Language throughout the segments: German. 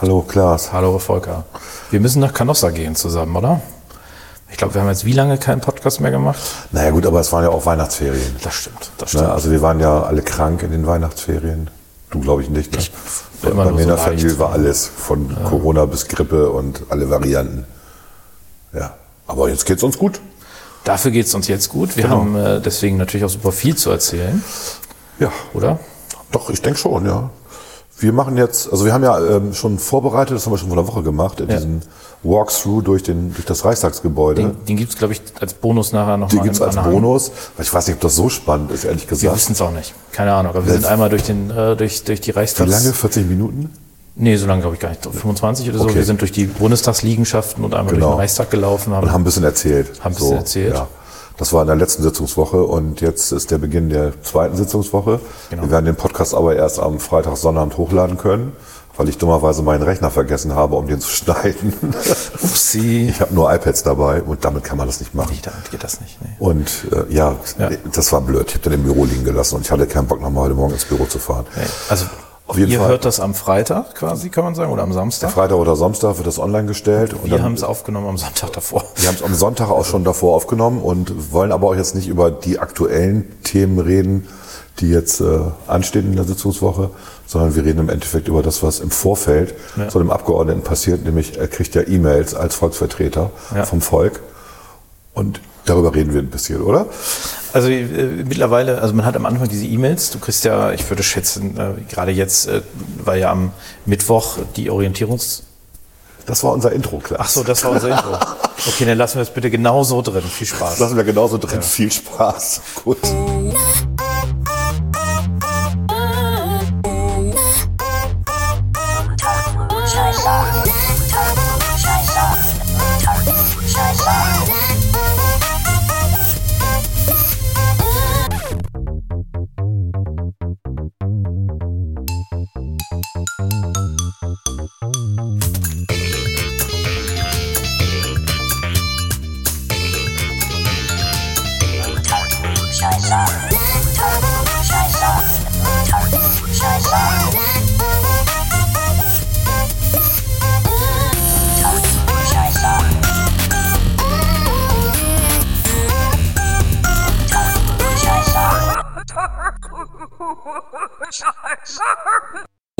Hallo Klaas. Hallo Volker. Wir müssen nach Canossa gehen zusammen, oder? Ich glaube, wir haben jetzt wie lange keinen Podcast mehr gemacht? Naja gut, aber es waren ja auch Weihnachtsferien. Das stimmt, das stimmt. Ne? Also wir waren ja alle krank in den Weihnachtsferien. Du glaube ich nicht. Ne? Ich bin immer Bei mir in so der Familie war alles, von Corona bis Grippe und alle Varianten. Ja, aber jetzt geht's uns gut. Dafür geht es uns jetzt gut. Wir Genau. haben äh, deswegen natürlich auch super viel zu erzählen, Ja, oder? doch, ich denke schon, ja. Wir machen jetzt, also wir haben ja ähm, schon vorbereitet, das haben wir schon vor einer Woche gemacht, Ja. diesen Walkthrough durch, den, durch das Reichstagsgebäude. Den, den gibt es, glaube ich, als Bonus nachher noch Die mal gibt's als Anhang. Bonus. Ich weiß nicht, ob das so spannend ist, ehrlich Wir gesagt. wissen es auch nicht. Keine Ahnung. Aber wir Das- sind einmal durch, den, äh, durch, durch die Wie Reichstags... lange? 40 Minuten? Nee, so lange glaube ich gar nicht. 25 oder so. Okay. Wir sind durch die Bundestagsliegenschaften und einmal durch Genau. den Reichstag gelaufen. Haben, Und haben ein bisschen erzählt. Haben ein bisschen erzählt. Ja. Das war in der letzten Sitzungswoche und jetzt ist der Beginn der zweiten Sitzungswoche. Genau. Wir werden den Podcast aber erst am Freitag, Sonnabend hochladen können, weil ich dummerweise meinen Rechner vergessen habe, um den zu schneiden. Upsi. Ich habe nur iPads dabei und damit kann man das nicht machen. Nee, damit geht das nicht. Nee. Und äh, ja, Ja. das war blöd. Ich habe den im Büro liegen gelassen und ich hatte keinen Bock, nochmal heute Morgen ins Büro zu fahren. Nee. Also Auf jeden ihr Fall. hört das am Freitag quasi, kann man sagen, oder am Samstag. Freitag oder Samstag wird das online gestellt. und Wir haben es aufgenommen am Sonntag davor. Wir haben es am Sonntag auch schon davor aufgenommen und wollen aber auch jetzt nicht über die aktuellen Themen reden, die jetzt äh, anstehen in der Sitzungswoche, sondern wir reden im Endeffekt über das, was im Vorfeld Ja. zu dem Abgeordneten passiert, nämlich er kriegt ja E-Mails als Volksvertreter Ja. vom Volk und darüber reden wir ein bisschen, oder? Also äh, mittlerweile, also man hat am Anfang diese E-Mails, du kriegst ja, ich würde schätzen, äh, gerade jetzt, äh, weil ja am Mittwoch die Orientierungs... Das war unser Intro, klar. Ach so, das war unser Intro. Okay, dann lassen wir das bitte genau so drin. Viel Spaß. Das lassen wir genauso drin. Viel Spaß. Gut. Thank you.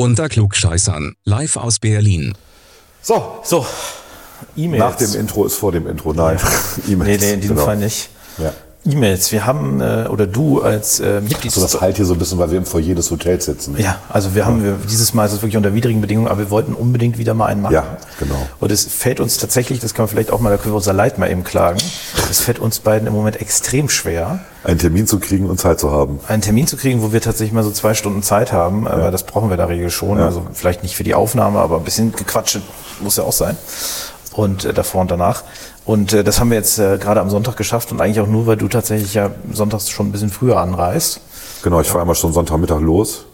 Unter Klugscheißern, live aus Berlin. So, So, E-Mails. nach dem Intro ist vor dem Intro. Nein, Nee, E-Mails. nee, in diesem Genau. Fall nicht. Ja. E-Mails. Wir haben, äh, oder du als äh, Mitglied... So, das halt hier so ein bisschen, weil wir im Foyer des Hotels sitzen. Ja, also wir haben, wir, dieses Mal ist es wirklich unter widrigen Bedingungen, aber wir wollten unbedingt wieder mal einen machen. Ja, genau. Und es fällt uns tatsächlich, das kann man vielleicht auch mal, da können wir unser Leid mal eben klagen, es fällt uns beiden im Moment extrem schwer, einen Termin zu kriegen und Zeit zu haben. einen Termin zu kriegen, wo wir tatsächlich mal so zwei Stunden Zeit haben, aber das brauchen wir in der Regel schon, Ja. also vielleicht nicht für die Aufnahme, aber ein bisschen gequatscht muss ja auch sein. Und äh, davor und danach. Und äh, das haben wir jetzt äh, gerade am Sonntag geschafft und eigentlich auch nur, weil du tatsächlich ja sonntags schon ein bisschen früher anreist. Genau, ich fahre einmal schon Sonntagmittag los,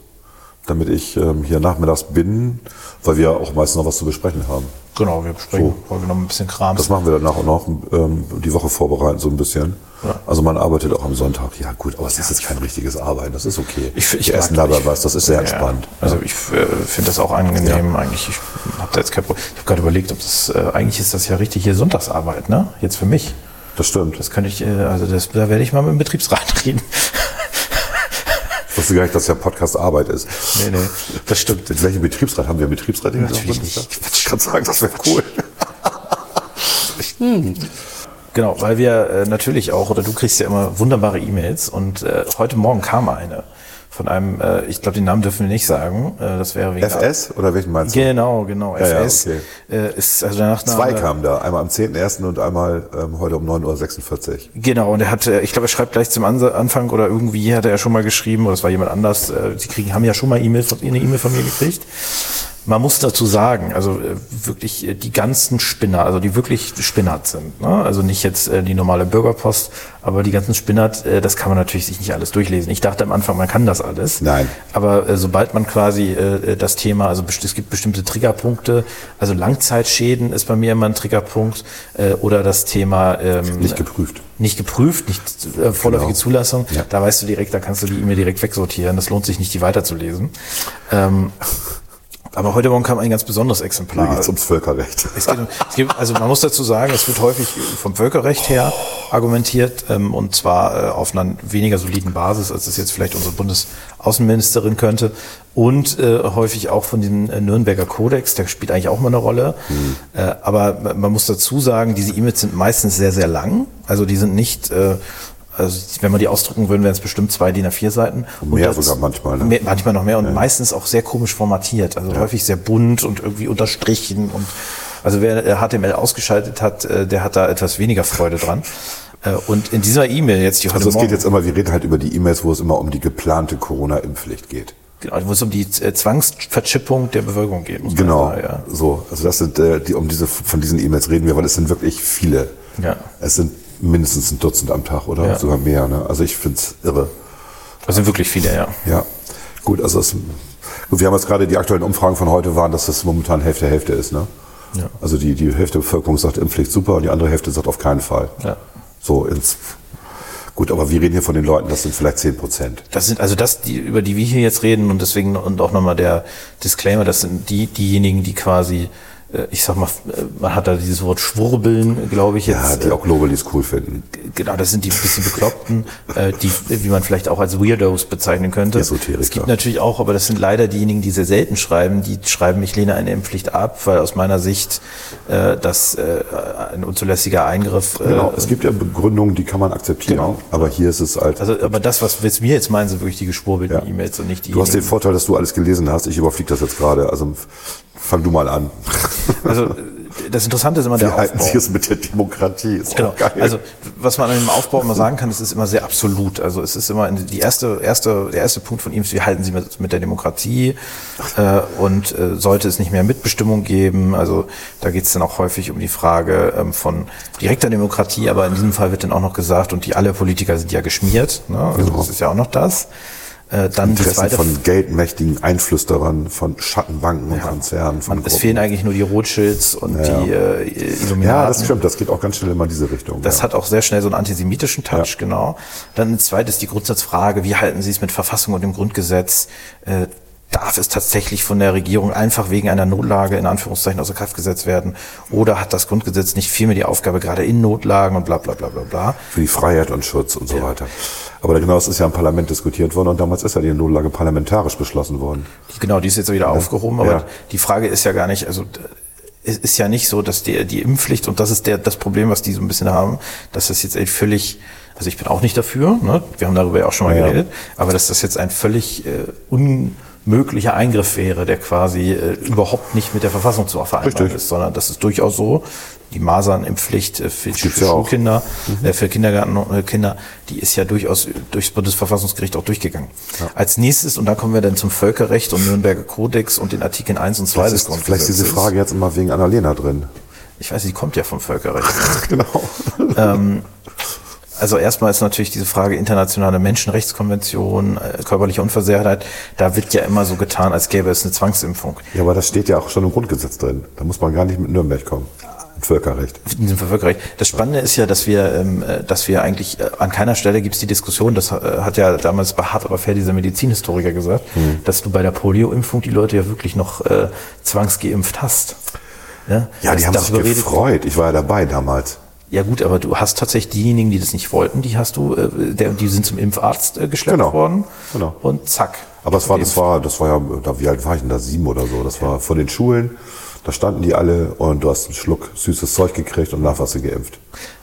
damit ich ähm, hier nachmittags bin, weil wir auch meistens noch was zu besprechen haben. Genau, wir besprechen heute noch ein bisschen Kram. Das machen wir dann nach und nach ähm, die Woche vorbereiten, so ein bisschen. Ja. Also man arbeitet auch am Sonntag. Ja gut, aber es ist jetzt kein richtiges Arbeiten, das ist okay. Ich, ich wir essen dabei was, das ist sehr Ja, entspannt. Also ich äh, finde das auch angenehm eigentlich. Ich habe da jetzt kein Problem. Ich habe gerade überlegt, ob das äh, eigentlich ist das ja richtig hier Sonntagsarbeit, ne? Jetzt für mich. Das stimmt. Das könnte ich, äh, also das, da werde ich mal mit dem Betriebsrat reden. Ich wusste gar nicht, dass ja Podcast Arbeit ist. nee, nee, das stimmt. Mit welchem Betriebsrat haben wir Betriebsrat? hier? Natürlich nicht. Ich kann sagen, das wäre cool. Genau, weil wir äh, natürlich auch, oder du kriegst ja immer wunderbare E-Mails und äh, heute Morgen kam eine von einem, äh, ich glaube, den Namen dürfen wir nicht sagen, äh, das wäre wegen FS oder welchen meinst du? Genau, genau, Ja, ja, FS okay. äh, ist also der Nachname. Zwei kamen da, einmal am 10.01. und einmal ähm, heute um 9.46 Uhr. Genau, und er hat, äh, ich glaube, er schreibt gleich zum Anfang oder irgendwie hat er ja schon mal geschrieben, oder es war jemand anders, äh, sie kriegen, haben ja schon mal E-Mail von, eine E-Mail von mir gekriegt. Man muss dazu sagen, also äh, wirklich äh, die ganzen Spinner, also die wirklich Spinnert sind, ne? also nicht jetzt äh, die normale Bürgerpost, aber die ganzen Spinnert, das kann man natürlich sich nicht alles durchlesen. Ich dachte am Anfang, man kann das alles. Nein. Aber sobald man quasi das Thema, also es gibt bestimmte Triggerpunkte, also Langzeitschäden ist bei mir immer ein Triggerpunkt oder das Thema ähm, Nicht geprüft. nicht geprüft, nicht äh, vorläufige Genau. Zulassung. Ja. Da weißt du direkt, da kannst du die E-Mail direkt wegsortieren. Das lohnt sich nicht, die weiterzulesen. Ähm, Aber heute Morgen kam ein ganz besonderes Exemplar. Hier geht's ums Völkerrecht. Es geht, um- es gibt, also man muss dazu sagen, es wird häufig vom Völkerrecht her argumentiert ähm, und zwar äh, auf einer weniger soliden Basis, als es jetzt vielleicht unsere Bundesaußenministerin könnte und äh, häufig auch von dem äh, Nürnberger Kodex, der spielt eigentlich auch mal eine Rolle. Äh, aber man muss dazu sagen, diese E-Mails sind meistens sehr, sehr lang. Also die sind nicht... Äh, also wenn man die ausdrucken würden, wären es bestimmt zwei DIN A4 Seiten. Mehr sogar manchmal, ne? Mehr, manchmal noch mehr und meistens auch sehr komisch formatiert. Also häufig sehr bunt und irgendwie unterstrichen und also wer äh, HTML ausgeschaltet hat, äh, der hat da etwas weniger Freude dran. Äh, Und in dieser E-Mail jetzt, die heute Also es geht jetzt immer, wir reden halt über die E-Mails, wo es immer um die geplante Corona-Impfpflicht geht. genau, wo es um die äh, Zwangsverchippung der Bevölkerung geht. Genau, sagen, Ja. so. Also das sind äh, die, um diese von diesen E-Mails reden wir, weil es sind wirklich viele. Ja. Es sind mindestens ein Dutzend am Tag oder Ja. sogar mehr. Ne? Also ich find's irre. Das sind wirklich viele, ja. Ja, gut. Also es, gut, wir haben jetzt gerade die aktuellen Umfragen von heute waren, dass das momentan Hälfte Hälfte ist. Ne? Ja. Also die die Hälfte der Bevölkerung sagt Impfpflicht super und die andere Hälfte sagt auf keinen Fall. Ja. So ins Gut, aber wir reden hier von den Leuten, das sind vielleicht 10 Prozent. Das sind also das, die, über die wir hier jetzt reden und deswegen und auch nochmal der Disclaimer, das sind die, diejenigen, die quasi, ich sag mal, äh, man hat da dieses Wort Schwurbeln, glaube ich Ja, jetzt. die äh, auch Globalis cool finden. Genau, das sind die ein bisschen Bekloppten, äh, die, wie man vielleicht auch als Weirdos bezeichnen könnte. Esoteriker. Es gibt natürlich auch, aber das sind leider diejenigen, die sehr selten schreiben, die schreiben, ich lehne eine Impfpflicht ab, weil aus meiner Sicht äh, das äh, ein unzulässiger Eingriff. Äh, Genau, es gibt ja Begründungen, die kann man akzeptieren. Genau. Aber hier ist es halt. also, aber das, was wir jetzt meinen, sind wirklich die geschwurbelten Ja. E-Mails und nicht die. du hast den Vorteil, dass du alles gelesen hast. Ich überfliege das jetzt gerade. Also fang du mal an. also das Interessante ist immer Wie der halten Aufbau. Sie es mit der Demokratie? Ist Genau. Also was man an dem Aufbau immer sagen kann, es ist immer sehr absolut. Also es ist immer die erste, erste, der erste Punkt von ihm ist, wie halten Sie mit, mit der Demokratie äh, und äh, sollte es nicht mehr Mitbestimmung geben. Also da geht es dann auch häufig um die Frage ähm, von direkter Demokratie, aber in diesem Fall wird dann auch noch gesagt, und die alle Politiker sind ja geschmiert. Ne? Also Genau. das ist ja auch noch das. Äh, dann Interessen von geldmächtigen Einflüsterern, von Schattenbanken und Konzernen. Von man, es fehlen eigentlich nur die Rothschilds und die äh, Illuminaten. ja, das stimmt. Das geht auch ganz schnell immer in diese Richtung. Das ja. hat auch sehr schnell so einen antisemitischen Touch, Ja. genau. Dann ein zweites die Grundsatzfrage, wie halten Sie es mit Verfassung und dem Grundgesetz? Äh, darf es tatsächlich von der Regierung einfach wegen einer Notlage in Anführungszeichen außer Kraft gesetzt werden? Oder hat das Grundgesetz nicht vielmehr die Aufgabe, gerade in Notlagen und bla bla bla bla bla? für die Freiheit und Schutz und so weiter. Aber genau, es ist ja im Parlament diskutiert worden und damals ist ja die Notlage parlamentarisch beschlossen worden. Genau, die ist jetzt wieder aufgehoben, aber Ja. die Frage ist ja gar nicht, also es ist ja nicht so, dass die, die Impfpflicht, und das ist der, das Problem, was die so ein bisschen haben, dass das jetzt ein völlig, also ich bin auch nicht dafür, ne? wir haben darüber ja auch schon mal Ja. geredet, aber dass das jetzt ein völlig äh, unmöglicher Eingriff wäre, der quasi äh, überhaupt nicht mit der Verfassung zu vereinbaren Richtig. ist, sondern das ist durchaus so, die Masernimpfpflicht äh, für, für gibt's ja auch. Schulkinder, äh, für Kindergartenkinder, die ist ja durchaus durchs Bundesverfassungsgericht auch durchgegangen. Als nächstes, und da kommen wir dann zum Völkerrecht und Nürnberger Kodex und den Artikeln 1 und 2 Das des ist vielleicht diese Grundgesetzes. Frage jetzt immer wegen Annalena drin. Ich weiß, die kommt ja vom Völkerrecht. Genau. Also erstmal ist natürlich diese Frage internationale Menschenrechtskonvention, äh, körperliche Unversehrtheit. Da wird ja immer so getan, als gäbe es eine Zwangsimpfung. Ja, aber das steht ja auch schon im Grundgesetz drin. Da muss man gar nicht mit Nürnberg kommen. Mit Völkerrecht. Völkerrecht. Das Spannende ist ja, dass wir, ähm, äh, dass wir eigentlich äh, an keiner Stelle gibt es die Diskussion, das hat ja damals bei Hart aber fair dieser Medizinhistoriker gesagt, Hm. dass du bei der Polioimpfung die Leute ja wirklich noch äh, zwangsgeimpft hast. Ja, Ja, die haben sich gefreut. Ich war ja dabei damals. Ja gut, aber du hast tatsächlich diejenigen, die das nicht wollten, die hast du, äh, der, die sind zum Impfarzt äh, geschleppt Genau. worden Genau. und zack. Aber es war, das war, das war ja, da, wie alt war ich denn da? Sieben oder so. Das war vor den Schulen. Da standen die alle und du hast einen Schluck süßes Zeug gekriegt und danach warst du geimpft.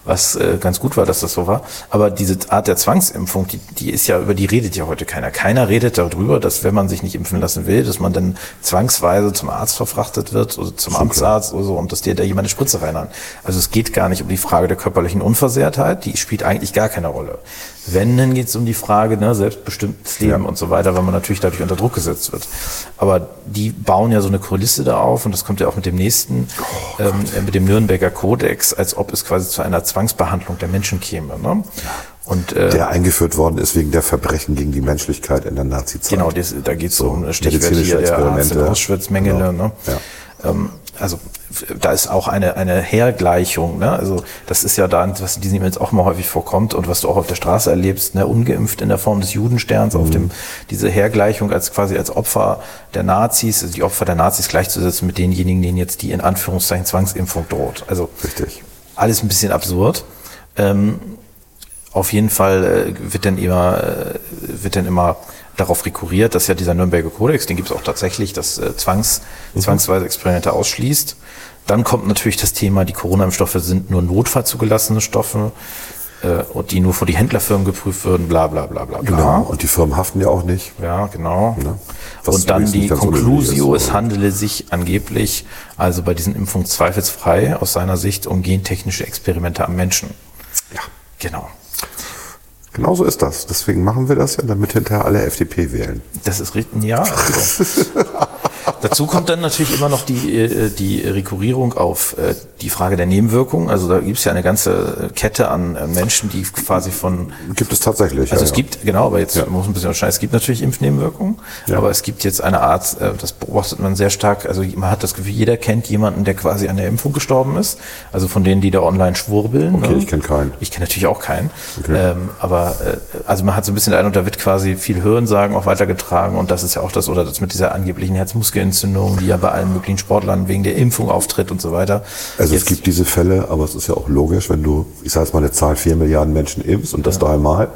Was äh, ganz gut war, dass das so war. Aber diese Art der Zwangsimpfung, die, die ist ja, über die redet ja heute keiner. Keiner redet darüber, dass wenn man sich nicht impfen lassen will, dass man dann zwangsweise zum Arzt verfrachtet wird oder zum Amtsarzt oder so und dass dir da jemand eine Spritze reinhaut. Also es geht gar nicht um die Frage der körperlichen Unversehrtheit, die spielt eigentlich gar keine Rolle. Wenn, dann geht es um die Frage, ne, selbstbestimmtes Leben Ja. und so weiter, weil man natürlich dadurch unter Druck gesetzt wird. Aber die bauen ja so eine Kulisse da auf und das kommt ja auch mit dem nächsten, ähm, äh, mit dem Nürnberger Kodex, als ob es quasi zu einer Zwangsbehandlung der Menschen käme. Ne? Und äh, Der eingeführt worden ist wegen der Verbrechen gegen die Menschlichkeit in der Nazizeit. Genau, das, da geht es so um Stichwort medizinische hier, der Arzt in Experimente. Auschwitz, Mengele. Genau. Ne? Ja. Ähm, also da ist auch eine, eine Hergleichung, ne? Also das ist ja da, was in diesen E-Mails auch mal häufig vorkommt und was du auch auf der Straße erlebst, ne? ungeimpft in der Form des Judensterns, auf dem, diese Hergleichung als quasi als Opfer der Nazis, also die Opfer der Nazis gleichzusetzen mit denjenigen, denen jetzt die in Anführungszeichen Zwangsimpfung droht. Also Richtig. Alles ein bisschen absurd. Ähm, auf jeden Fall äh, wird dann immer, äh, wird dann immer darauf rekurriert, dass ja dieser Nürnberger Kodex, den gibt es auch tatsächlich, das äh, Zwangs, zwangsweise Experimente ausschließt. Dann kommt natürlich das Thema, die Corona-Impfstoffe sind nur Notfall zugelassene Stoffe und die nur vor die Händlerfirmen geprüft würden, bla bla bla bla bla. Genau. Und die Firmen haften ja auch nicht. Ja, genau. Was Und dann die Conclusio, ist, es handele sich angeblich also bei diesen Impfungen zweifelsfrei aus seiner Sicht um gentechnische Experimente am Menschen. Ja. Genau. Genau so ist das. Deswegen machen wir das ja, damit hinterher alle FDP wählen. Das ist richtig, ja. Also. Dazu kommt dann natürlich immer noch die, äh, die Rekurrierung auf äh, die Frage der Nebenwirkungen. Also da gibt es ja eine ganze Kette an an Menschen, die quasi von Gibt es tatsächlich. Also ja, es ja. gibt, genau, aber jetzt Ja. muss man ein bisschen unterscheiden. Es gibt natürlich Impfnebenwirkungen, aber es gibt jetzt eine Art, äh, das beobachtet man sehr stark, also man hat das Gefühl, jeder kennt jemanden, der quasi an der Impfung gestorben ist. Also von denen, die da online schwurbeln. Okay, ne? ich kenn keinen. Ich kenne natürlich auch keinen. Okay. Ähm, aber äh, also man hat so ein bisschen den Eindruck, da wird quasi viel Hörensagen auch weitergetragen und das ist ja auch das, oder das mit dieser angeblichen Herzmuskelentzündung, die ja bei allen möglichen Sportlern wegen der Impfung auftritt und so weiter. Also es Jetzt- gibt diese Fälle, aber es ist ja auch logisch, wenn du, ich sage jetzt mal eine Zahl, vier Milliarden Menschen impfst und das dreimal,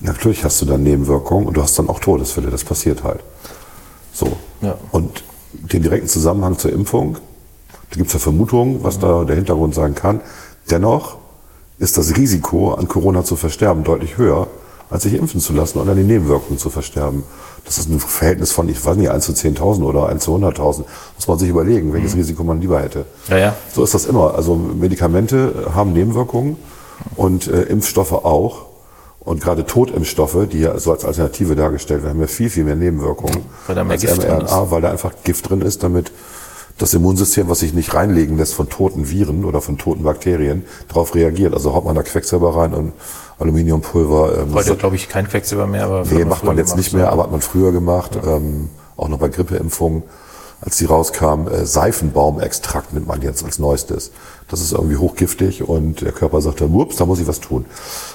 natürlich hast du dann Nebenwirkungen und du hast dann auch Todesfälle, das passiert halt. So. Ja. Und den direkten Zusammenhang zur Impfung, da gibt es ja Vermutungen, was da der Hintergrund sein kann. Dennoch ist das Risiko, an Corona zu versterben, deutlich höher, als sich impfen zu lassen und an den Nebenwirkungen zu versterben. Das ist ein Verhältnis von, ich weiß nicht, 1 zu 10.000 oder 1 zu 100.000. Muss man sich überlegen, welches Risiko man lieber hätte. Ja, ja. So ist das immer. Also Medikamente haben Nebenwirkungen und äh, Impfstoffe auch. Und gerade Totimpfstoffe, die ja so als Alternative dargestellt werden, haben ja viel, viel mehr Nebenwirkungen Weil da mehr als Gift drin mRNA, weil da einfach Gift drin ist, damit das Immunsystem, was sich nicht reinlegen lässt von toten Viren oder von toten Bakterien, darauf reagiert. Also haut man da Quecksilber rein und Aluminiumpulver. Ähm, Heute glaube ich kein Quecksilber mehr, aber Nee, macht man jetzt gemacht, nicht mehr, aber hat man früher gemacht. Ähm, auch noch bei Grippeimpfungen, als die rauskam. Äh, Seifenbaumextrakt nimmt man jetzt als neuestes. Das ist irgendwie hochgiftig und der Körper sagt dann, ups, da muss ich was tun.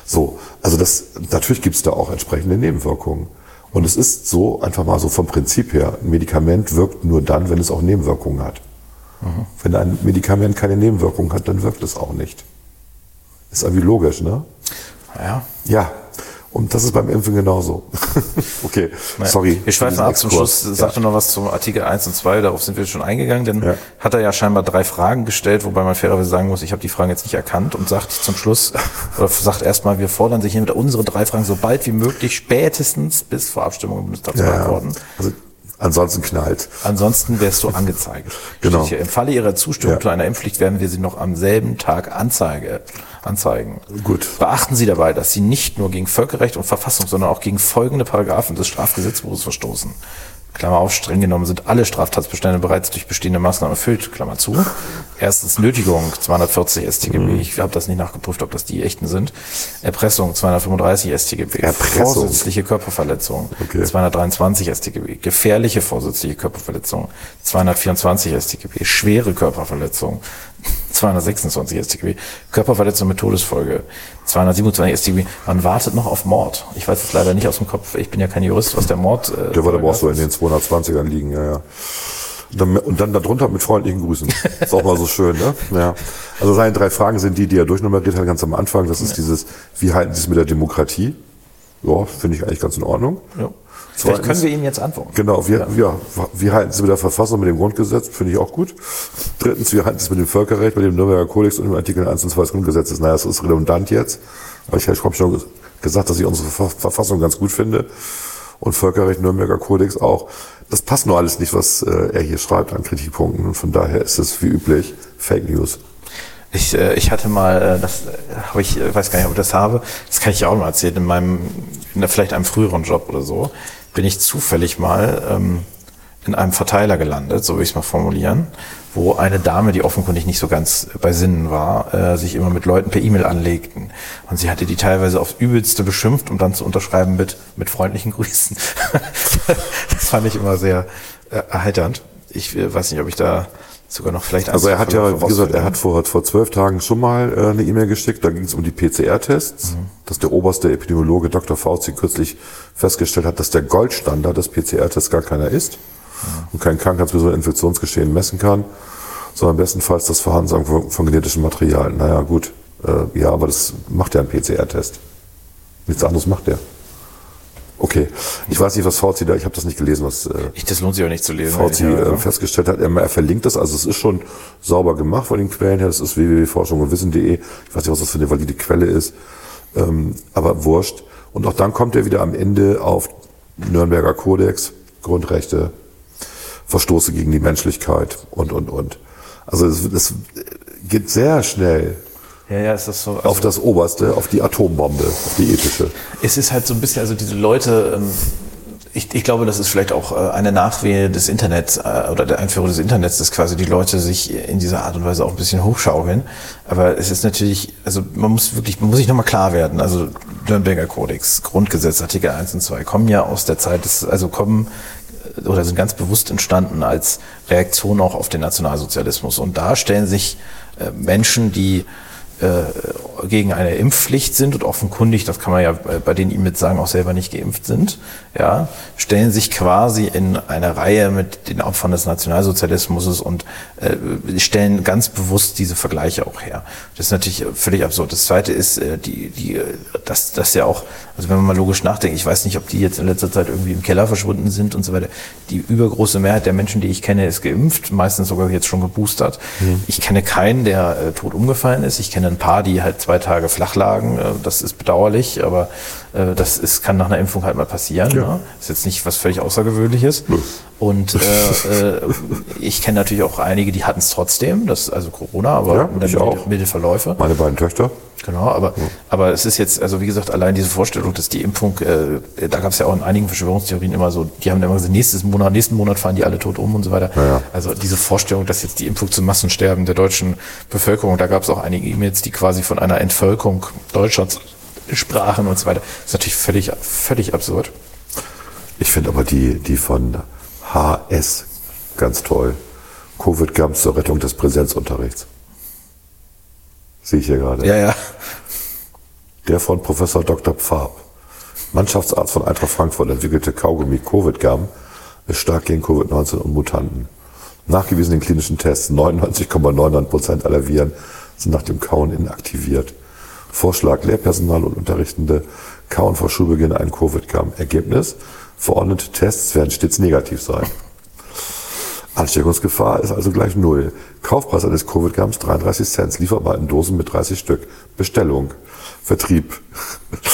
So, also das, natürlich gibt es da auch entsprechende Nebenwirkungen. Und es ist so, einfach mal so vom Prinzip her, ein Medikament wirkt nur dann, wenn es auch Nebenwirkungen hat. Wenn ein Medikament keine Nebenwirkungen hat, dann wirkt es auch nicht. Ist irgendwie logisch, ne? Ja. Ja, und das ist beim Impfen genauso. okay, Naja, sorry. Wir schweifen ab. Zum. Schluss sagte noch was zum Artikel 1 und 2. Darauf sind wir schon eingegangen. Denn Ja. hat er ja scheinbar drei Fragen gestellt, wobei man fairerweise sagen muss, ich habe die Fragen jetzt nicht erkannt und sagt zum Schluss, oder sagt erstmal, wir fordern sich hiermit unsere drei Fragen so bald wie möglich, spätestens bis zur Abstimmung im Bundestag zu Ja, ja. beantworten. Also, ansonsten knallt. Ansonsten wärst du angezeigt. Genau. Im Falle Ihrer Zustimmung Ja. zu einer Impfpflicht werden wir Sie noch am selben Tag Anzeige, anzeigen. Gut. Beachten Sie dabei, dass Sie nicht nur gegen Völkerrecht und Verfassung, sondern auch gegen folgende Paragraphen des Strafgesetzbuches verstoßen. Klammer auf, streng genommen sind alle Straftatsbestände bereits durch bestehende Maßnahmen erfüllt, Klammer zu. Erstens Nötigung, 240 StGB, Mhm. ich habe das nicht nachgeprüft, ob das die echten sind. Erpressung, 235 StGB. Erpressung? Vorsätzliche Körperverletzung, Okay. 223 StGB. Gefährliche vorsätzliche Körperverletzung, 224 StGB. Schwere Körperverletzung, 226 StGB. Körperverletzung mit Todesfolge, 227 StGB. Man wartet noch auf Mord. Ich weiß es leider nicht aus dem Kopf. Ich bin ja kein Jurist, was der Mord. Äh, Der wird aber auch so in den 220ern liegen, ja, ja. Und dann, und dann darunter mit freundlichen Grüßen. Ist auch mal so schön, ne? Ja. Also seine drei Fragen sind die, die er durchnummeriert hat ganz am Anfang. Das ist dieses, wie halten Sie es mit der Demokratie? Ja, finde ich eigentlich ganz in Ordnung. Ja. Vielleicht Zweitens- können wir ihm jetzt antworten. Genau, wir, ja. wie halten Sie mit der Verfassung, mit dem Grundgesetz? Finde ich auch gut. Drittens, wie halten Sie es mit dem Völkerrecht, mit dem Nürnberger Kodex und dem Artikel 1 und 2 des Grundgesetzes? Naja, das ist redundant jetzt. Aber ich habe schon gesagt, dass ich unsere Ver- Verfassung ganz gut finde. Und Völkerrecht, Nürnberger Kodex auch. Das passt nur alles nicht, was äh, er hier schreibt an Kritikpunkten. Und von daher ist es wie üblich Fake News. Ich, äh, ich hatte mal, äh, das habe ich, weiß gar nicht, ob ich das habe, das kann ich ja auch mal erzählen, in meinem, in vielleicht einem früheren Job oder so, bin ich zufällig mal ähm, in einem Verteiler gelandet, so will ich es mal formulieren, wo eine Dame, die offenkundig nicht so ganz bei Sinnen war, äh, sich immer mit Leuten per E-Mail anlegten. Und sie hatte die teilweise aufs Übelste beschimpft, um dann zu unterschreiben mit, mit freundlichen Grüßen. das fand ich immer sehr äh, erheiternd. Ich äh, weiß nicht, ob ich da sogar noch vielleicht Also er hat ja, wie gesagt, er hat vor, vor zwölf Tagen schon mal äh, eine E-Mail geschickt, da ging es um die PCR-Tests, dass der oberste Epidemiologe Dr. Fauci kürzlich festgestellt hat, dass der Goldstandard des PCR-Tests gar keiner ist und kein Krankheitsbild oder Infektionsgeschehen messen kann, sondern bestenfalls das Vorhandensein von, von genetischem Material. Naja, gut, äh, ja, aber das macht ja ein PCR-Test. Nichts anderes macht der. Okay, ich weiß nicht, was Fauci da, ich habe das nicht gelesen, was äh, Ich, das lohnt sich auch nicht zu lesen. Fauci ehrlich, äh, festgestellt hat. Er, er verlinkt das, also es ist schon sauber gemacht von den Quellen her. Das ist www.forschung und wissen.de. Ich weiß nicht, was das für eine valide Quelle ist, ähm, aber wurscht. Und auch dann kommt er wieder am Ende auf Nürnberger Kodex, Grundrechte, Verstoße gegen die Menschlichkeit und, und, und. Also es, es geht sehr schnell ja, ja, ist das so. Also, auf das Oberste, auf die Atombombe, auf die ethische. es ist halt so ein bisschen, also diese Leute, ähm, ich, ich glaube, das ist vielleicht auch äh, eine Nachwehe des Internets äh, oder der Einführung des Internets, dass quasi die Leute sich in dieser Art und Weise auch ein bisschen hochschaukeln. Aber es ist natürlich, also man muss wirklich, man muss sich nochmal klar werden. Also Nürnberger Kodex, Grundgesetz, Artikel 1 und 2 kommen ja aus der Zeit des, also kommen äh, oder sind ganz bewusst entstanden als Reaktion auch auf den Nationalsozialismus. Und da stellen sich äh, Menschen, die äh, gegen eine Impfpflicht sind und offenkundig, das kann man ja bei denen ihm mit sagen, auch selber nicht geimpft sind, ja, stellen sich quasi in eine Reihe mit den Opfern des Nationalsozialismus und äh, stellen ganz bewusst diese Vergleiche auch her. Das ist natürlich völlig absurd. Das zweite ist, äh, die, die, dass das ja auch, also wenn man mal logisch nachdenkt, ich weiß nicht, ob die jetzt in letzter Zeit irgendwie im Keller verschwunden sind und so weiter. Die übergroße Mehrheit der Menschen, die ich kenne, ist geimpft, meistens sogar jetzt schon geboostert. Ich kenne keinen, der äh, tot umgefallen ist. Ich kenne ein paar, die halt zwei Tage flach lagen. Äh, das ist bedauerlich, aber äh, das ist, kann nach einer Impfung halt mal passieren. Ne? Ist jetzt nicht was völlig Außergewöhnliches. Und äh, äh, ich kenne natürlich auch einige, die hatten es trotzdem, das also Corona, aber Ja, milde, auch. milde Verläufe. Meine beiden Töchter. Genau, aber, aber es ist jetzt, also wie gesagt, allein diese Vorstellung, dass die Impfung, äh, da gab es ja auch in einigen Verschwörungstheorien immer so, die haben immer gesagt, nächstes Monat, nächsten Monat fahren die alle tot um und so weiter. Ja, ja. Also diese Vorstellung, dass jetzt die Impfung zum Massensterben der deutschen Bevölkerung, da gab es auch einige E-Mails, die quasi von einer Entvölkerung Deutschlands sprachen und so weiter. Das ist natürlich völlig, völlig absurd. Ich finde aber die, die von HS ganz toll. Covid-Gams zur Rettung des Präsenzunterrichts. Sehe ich hier gerade. Ja, ja. Der von Professor Dr. Pfab, Mannschaftsarzt von Eintracht Frankfurt, entwickelte Kaugummi Covid-Gam ist stark gegen Covid-19 und Mutanten. Nachgewiesen in klinischen Tests, 99,99 Prozent aller Viren sind nach dem Kauen inaktiviert. Vorschlag, Lehrpersonal und Unterrichtende kauen vor Schulbeginn ein Covid-Gam. Ergebnis, verordnete Tests werden stets negativ sein. Ansteckungsgefahr ist also gleich null. Kaufpreis eines Covid-Gams 33 Cent, lieferbar in Dosen mit 30 Stück. Bestellung, Vertrieb.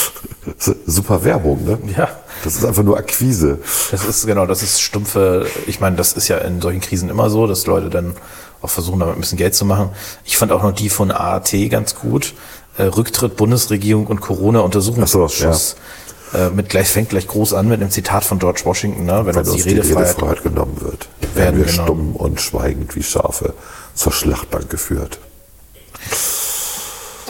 Super Werbung, ne? Ja. Das ist einfach nur Akquise. Das ist genau, das ist stumpfe, ich meine, das ist ja in solchen Krisen immer so, dass Leute dann auch versuchen, damit ein bisschen Geld zu machen. Ich fand auch noch die von AAT ganz gut. Äh, Rücktritt Bundesregierung und Corona-Untersuchungsausschuss. Äh, mit gleich fängt gleich groß an mit einem Zitat von George Washington, ne? wenn, Wenn uns uns die Redefreiheit, Redefreiheit genommen wird, Werden werden wir genommen. stumm und schweigend wie Schafe zur Schlachtbank geführt.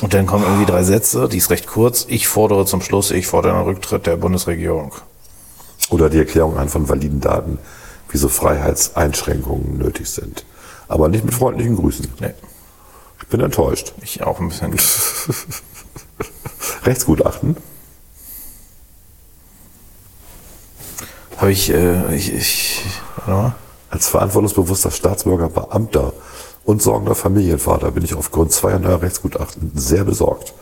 und dann kommen irgendwie drei Sätze, die ist recht kurz. Ich fordere zum Schluss, ich fordere den Rücktritt der Bundesregierung. Oder die Erklärung an von validen Daten, wieso Freiheitseinschränkungen nötig sind. Aber nicht mit freundlichen Grüßen. Nee, Ich bin enttäuscht. ich auch ein bisschen. Rechtsgutachten? Habe ich, äh, ich, ich, warte mal. Als verantwortungsbewusster Staatsbürger, Beamter und sorgender Familienvater bin ich aufgrund zweier neuer Rechtsgutachten sehr besorgt.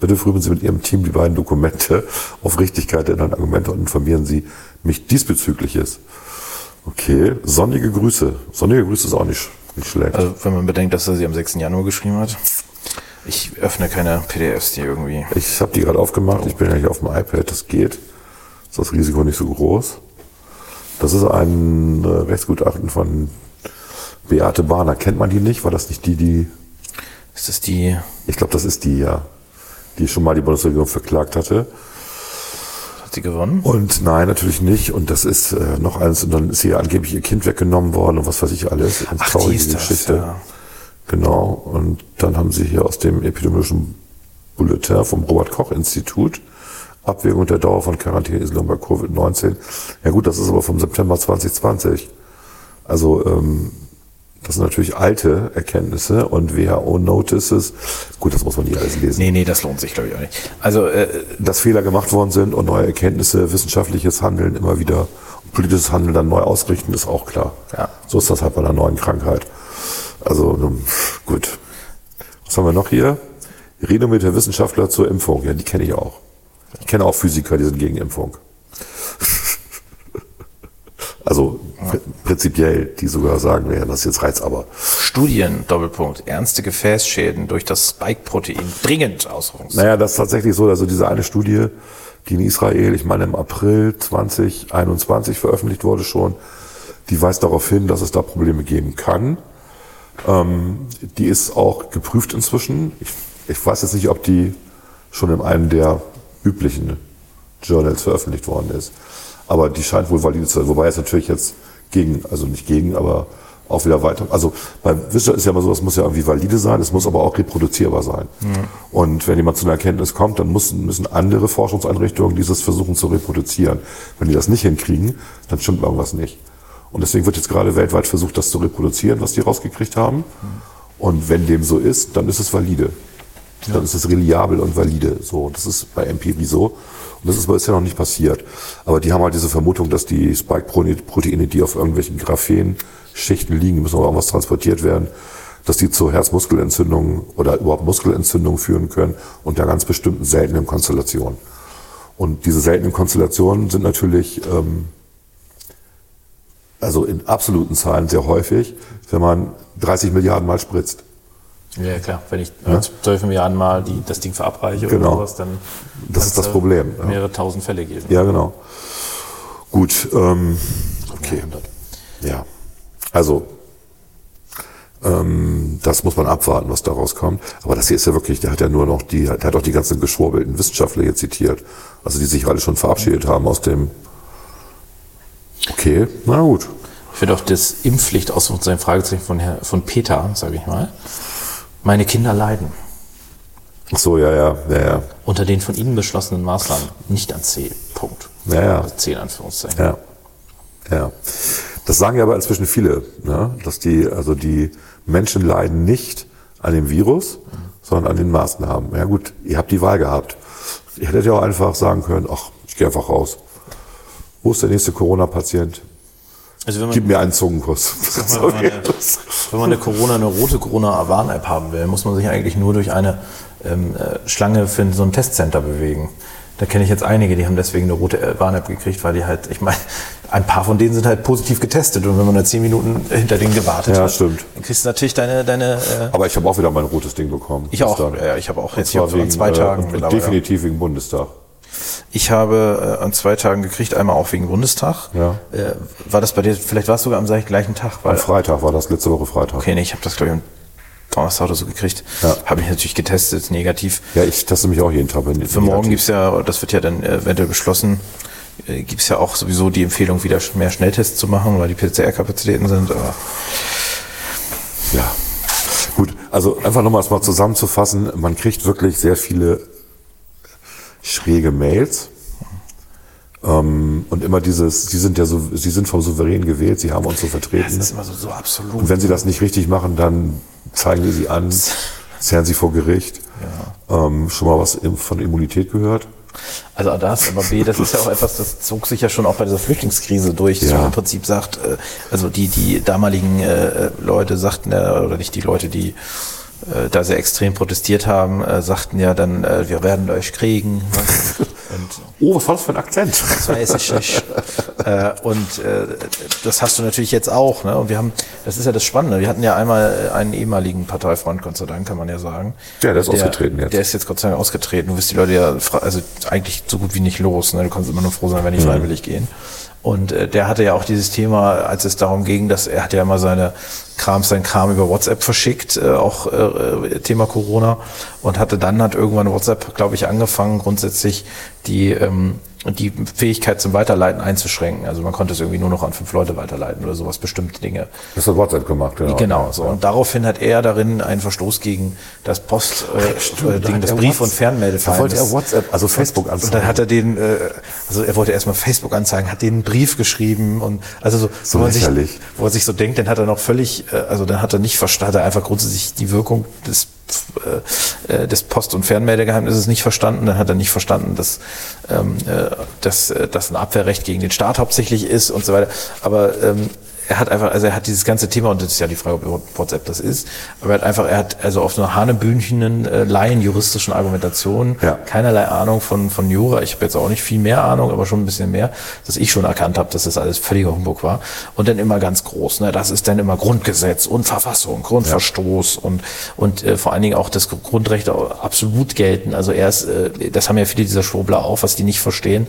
Bitte prüfen Sie mit Ihrem Team die beiden Dokumente auf Richtigkeit der inneren Argumente und informieren Sie mich diesbezügliches. Okay, sonnige Grüße. Sonnige Grüße ist auch nicht, nicht schlecht. Also wenn man bedenkt, dass er sie am 6. Januar geschrieben hat. Ich öffne keine PDFs, die irgendwie. Ich habe die gerade aufgemacht. Ich bin ja hier auf dem iPad. Das geht. Ist das Risiko nicht so groß? Das ist ein äh, Rechtsgutachten von Beate Bahner. Kennt man die nicht? War das nicht die, die Ist das die? Ich glaube, das ist die, ja, die schon mal die Bundesregierung verklagt hatte. Hat sie gewonnen? Und nein, natürlich nicht. Und das ist äh, noch eins. Und dann ist ihr angeblich ihr Kind weggenommen worden und was weiß ich alles. Ganz Ach, die traurige ist das, Geschichte. ja. Genau. Und dann haben sie hier aus dem epidemiologischen Bulletin vom Robert-Koch-Institut Abwägung der Dauer von Quarantäneisolierung bei Covid-19. Ja gut, das ist aber vom September 2020. Also ähm, Das sind natürlich alte Erkenntnisse und WHO Notices. Gut, das muss man nicht alles lesen. Nee, nee, das lohnt sich, glaube ich, auch nicht. Also, äh, Dass Fehler gemacht worden sind und neue Erkenntnisse, wissenschaftliches Handeln immer wieder, politisches Handeln dann neu ausrichten, ist auch klar. Ja. So ist das halt bei einer neuen Krankheit. Also, gut. Was haben wir noch hier? Renommierte Wissenschaftler zur Impfung. Ja, die kenne ich auch. Ich kenne auch Physiker, die sind gegen Impfung. Also pr- prinzipiell, die sogar sagen, ja, das ist jetzt Reiz, aber Studien, Doppelpunkt, ernste Gefäßschäden durch das Spike-Protein dringend Ausrufungszeichen. Naja, das ist tatsächlich so, also diese eine Studie, die in Israel, ich meine im April 2021 veröffentlicht wurde schon, die weist darauf hin, dass es da Probleme geben kann. Ähm, die ist auch geprüft inzwischen. Ich, ich weiß jetzt nicht, ob die schon in einem der üblichen Journals veröffentlicht worden ist. Aber die scheint wohl valide zu sein. Wobei es natürlich jetzt gegen, also nicht gegen, aber auch wieder weiter. Also bei Wissenschaft ist ja immer so, es muss ja irgendwie valide sein, es muss aber auch reproduzierbar sein. Und wenn jemand zu einer Erkenntnis kommt, dann müssen, müssen andere Forschungseinrichtungen dieses versuchen zu reproduzieren. Wenn die das nicht hinkriegen, dann stimmt irgendwas nicht. Und deswegen wird jetzt gerade weltweit versucht, das zu reproduzieren, was die rausgekriegt haben. Und wenn dem so ist, dann ist es valide. Dann ist es reliabel und valide. So, das ist bei Empirie so. Und das ist bisher noch nicht passiert. Aber die haben halt diese Vermutung, dass die Spike-Proteine, die auf irgendwelchen Graphenschichten liegen, müssen aber irgendwas transportiert werden, dass die zu Herzmuskelentzündungen oder überhaupt Muskelentzündungen führen können unter ganz bestimmten seltenen Konstellationen. Und diese seltenen Konstellationen sind natürlich ähm, also in absoluten Zahlen sehr häufig, wenn man 30 Milliarden Mal spritzt. Ja, klar. Wenn ich ja. 12 Milliarden Mal die, das Ding verabreiche Genau. oder sowas, dann Das ist das Problem, ja. mehrere tausend Fälle geben. Ja, genau. Gut, ähm, okay. Ja, also ähm, das muss man abwarten, was daraus kommt. Aber das hier ist ja wirklich, der hat ja nur noch die, der hat auch die ganzen geschwurbelten Wissenschaftler hier zitiert, also die sich alle schon verabschiedet haben aus dem. Okay, na gut. Ich finde auch das Impfpflicht aus sein Fragezeichen von, Herr, von Peter, sage ich mal. Meine Kinder leiden Ach so, ja, ja, ja, ja, unter den von Ihnen beschlossenen Maßnahmen nicht an C. Punkt. Ja, ja. Also C in Anführungszeichen. ja, ja. Das sagen ja aber inzwischen viele, ne? dass die, also die Menschen leiden nicht an dem Virus, sondern an den Maßnahmen. Ja gut, ihr habt die Wahl gehabt. Ihr hättet ja auch einfach sagen können, ach, ich gehe einfach raus. Wo ist der nächste Corona-Patient? Also wenn man, Gib mir einen Zungenkuss. wenn man, eine, wenn man eine Corona, eine rote Corona-Warn-App haben will, muss man sich eigentlich nur durch eine ähm, äh, Schlange für so ein Testcenter bewegen. Da kenne ich jetzt einige, die haben deswegen eine rote äh, Warn-App gekriegt, weil die halt, ich meine, ein paar von denen sind halt positiv getestet und wenn man da zehn Minuten hinter denen gewartet Ja, hat, stimmt. dann kriegst du natürlich deine, deine äh, Aber ich habe auch wieder mein rotes Ding bekommen. ich auch, ja, ich habe auch Und jetzt hier wegen, zwei Tagen äh, mittlerweile. definitiv wegen Bundestag. Ich habe äh, an zwei Tagen gekriegt, einmal auch wegen Bundestag. Ja. Äh, war das bei dir, vielleicht war es sogar am gleichen Tag, weil Am Freitag war das, letzte Woche Freitag. Okay, nee, ich habe das glaube ich am Donnerstag oder so gekriegt. Ja. Habe ich natürlich getestet, negativ. Ja, ich teste mich auch jeden Tag. Wenn Für morgen gibt's ja, das wird ja dann eventuell beschlossen, äh, gibt's ja auch sowieso die Empfehlung, wieder mehr Schnelltests zu machen, weil die PCR-Kapazitäten sind. Aber Ja. Gut, also einfach nochmal mal zusammenzufassen, man kriegt wirklich sehr viele schräge Mails. Ähm, und immer dieses, sie sind ja so, sie sind vom Souverän gewählt, sie haben uns so vertreten. ist immer so, so absolut. Und wenn sie das nicht richtig machen, dann zeigen wir sie an, zerren sie vor Gericht. Ähm, schon mal was von Immunität gehört? Also das, aber B, das ist ja auch etwas, das zog sich ja schon auch bei dieser Flüchtlingskrise durch, dass Ja. man im Prinzip sagt, äh, also die, die damaligen äh, Leute sagten ja, oder nicht die Leute, die da sehr extrem protestiert haben, äh, sagten ja dann, äh, wir werden euch kriegen. Und Oh, was war das für ein Akzent? das weiß ich nicht. äh, und äh, das hast du natürlich jetzt auch. Ne? Und wir haben, das ist ja das Spannende. Wir hatten ja einmal äh, einen ehemaligen Parteifreund, Gott sei Dank, kann man ja sagen. Ja, der ist ausgetreten jetzt. Der ist jetzt Gott sei Dank ausgetreten. Du wirst die Leute ja also eigentlich so gut wie nicht los. Ne? Du kannst immer nur froh sein, wenn die freiwillig gehen. Und äh, der hatte ja auch dieses Thema, als es darum ging, dass er hat ja immer seine Kram, sein Kram über WhatsApp verschickt, äh, auch äh, Thema Corona, und hatte dann hat irgendwann WhatsApp, glaube ich, angefangen, grundsätzlich die ähm, die Fähigkeit zum Weiterleiten einzuschränken. Also man konnte es irgendwie nur noch an fünf Leute weiterleiten oder sowas, bestimmte Dinge. Das hat WhatsApp gemacht, genau. Genau, so. Und daraufhin hat er darin einen Verstoß gegen das Post, äh, äh, da Ding, hat das Brief- und Fernmeldeverhalten. Da wollte er WhatsApp, also Facebook Und anzeigen. dann hat er den, äh, also er wollte erstmal Facebook anzeigen, hat den einen Brief geschrieben und also so, So wo, man sich, wo er sich so denkt, dann hat er noch völlig äh, also dann hat er nicht verstanden, hat er einfach grundsätzlich die Wirkung des äh, des Post- und Fernmeldegeheimnisses nicht verstanden. Dann hat er nicht verstanden, dass, ähm, äh, dass, äh, dass ein Abwehrrecht gegen den Staat hauptsächlich ist und so weiter. Aber ähm, er hat einfach, also er hat dieses ganze Thema, und das ist ja die Frage, ob WhatsApp das ist, aber er hat einfach, er hat also auf einer hanebühnchen äh, Laien juristischen Argumentationen Ja. keinerlei Ahnung von, von Jura. Ich habe jetzt auch nicht viel mehr Ahnung, aber schon ein bisschen mehr, dass ich schon erkannt habe, dass das alles völliger Humbug war. Und dann immer ganz groß, ne? das ist dann immer Grundgesetz und Verfassung, Grundverstoß und, und äh, vor allen Dingen auch das Grundrechte absolut gelten. Also erst, äh, das haben ja viele dieser Schwurbler auch, was die nicht verstehen,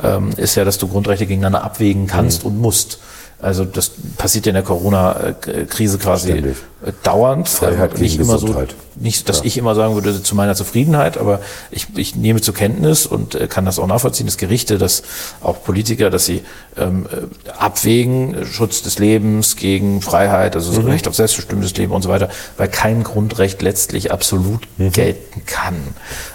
ähm, ist ja, dass du Grundrechte gegeneinander abwägen kannst und musst. Also das passiert ja in der Corona-Krise quasi Ständig. Dauernd. Freiheit Ähm, nicht immer so, Gesundheit. nicht, dass ich immer sagen würde zu meiner Zufriedenheit, aber ich, ich nehme zur Kenntnis und äh, kann das auch nachvollziehen, dass Gerichte, dass auch Politiker, dass sie ähm, äh, abwägen, äh, Schutz des Lebens gegen Freiheit, also so Mhm. Recht auf selbstbestimmtes Leben und so weiter, weil kein Grundrecht letztlich absolut Mhm. gelten kann.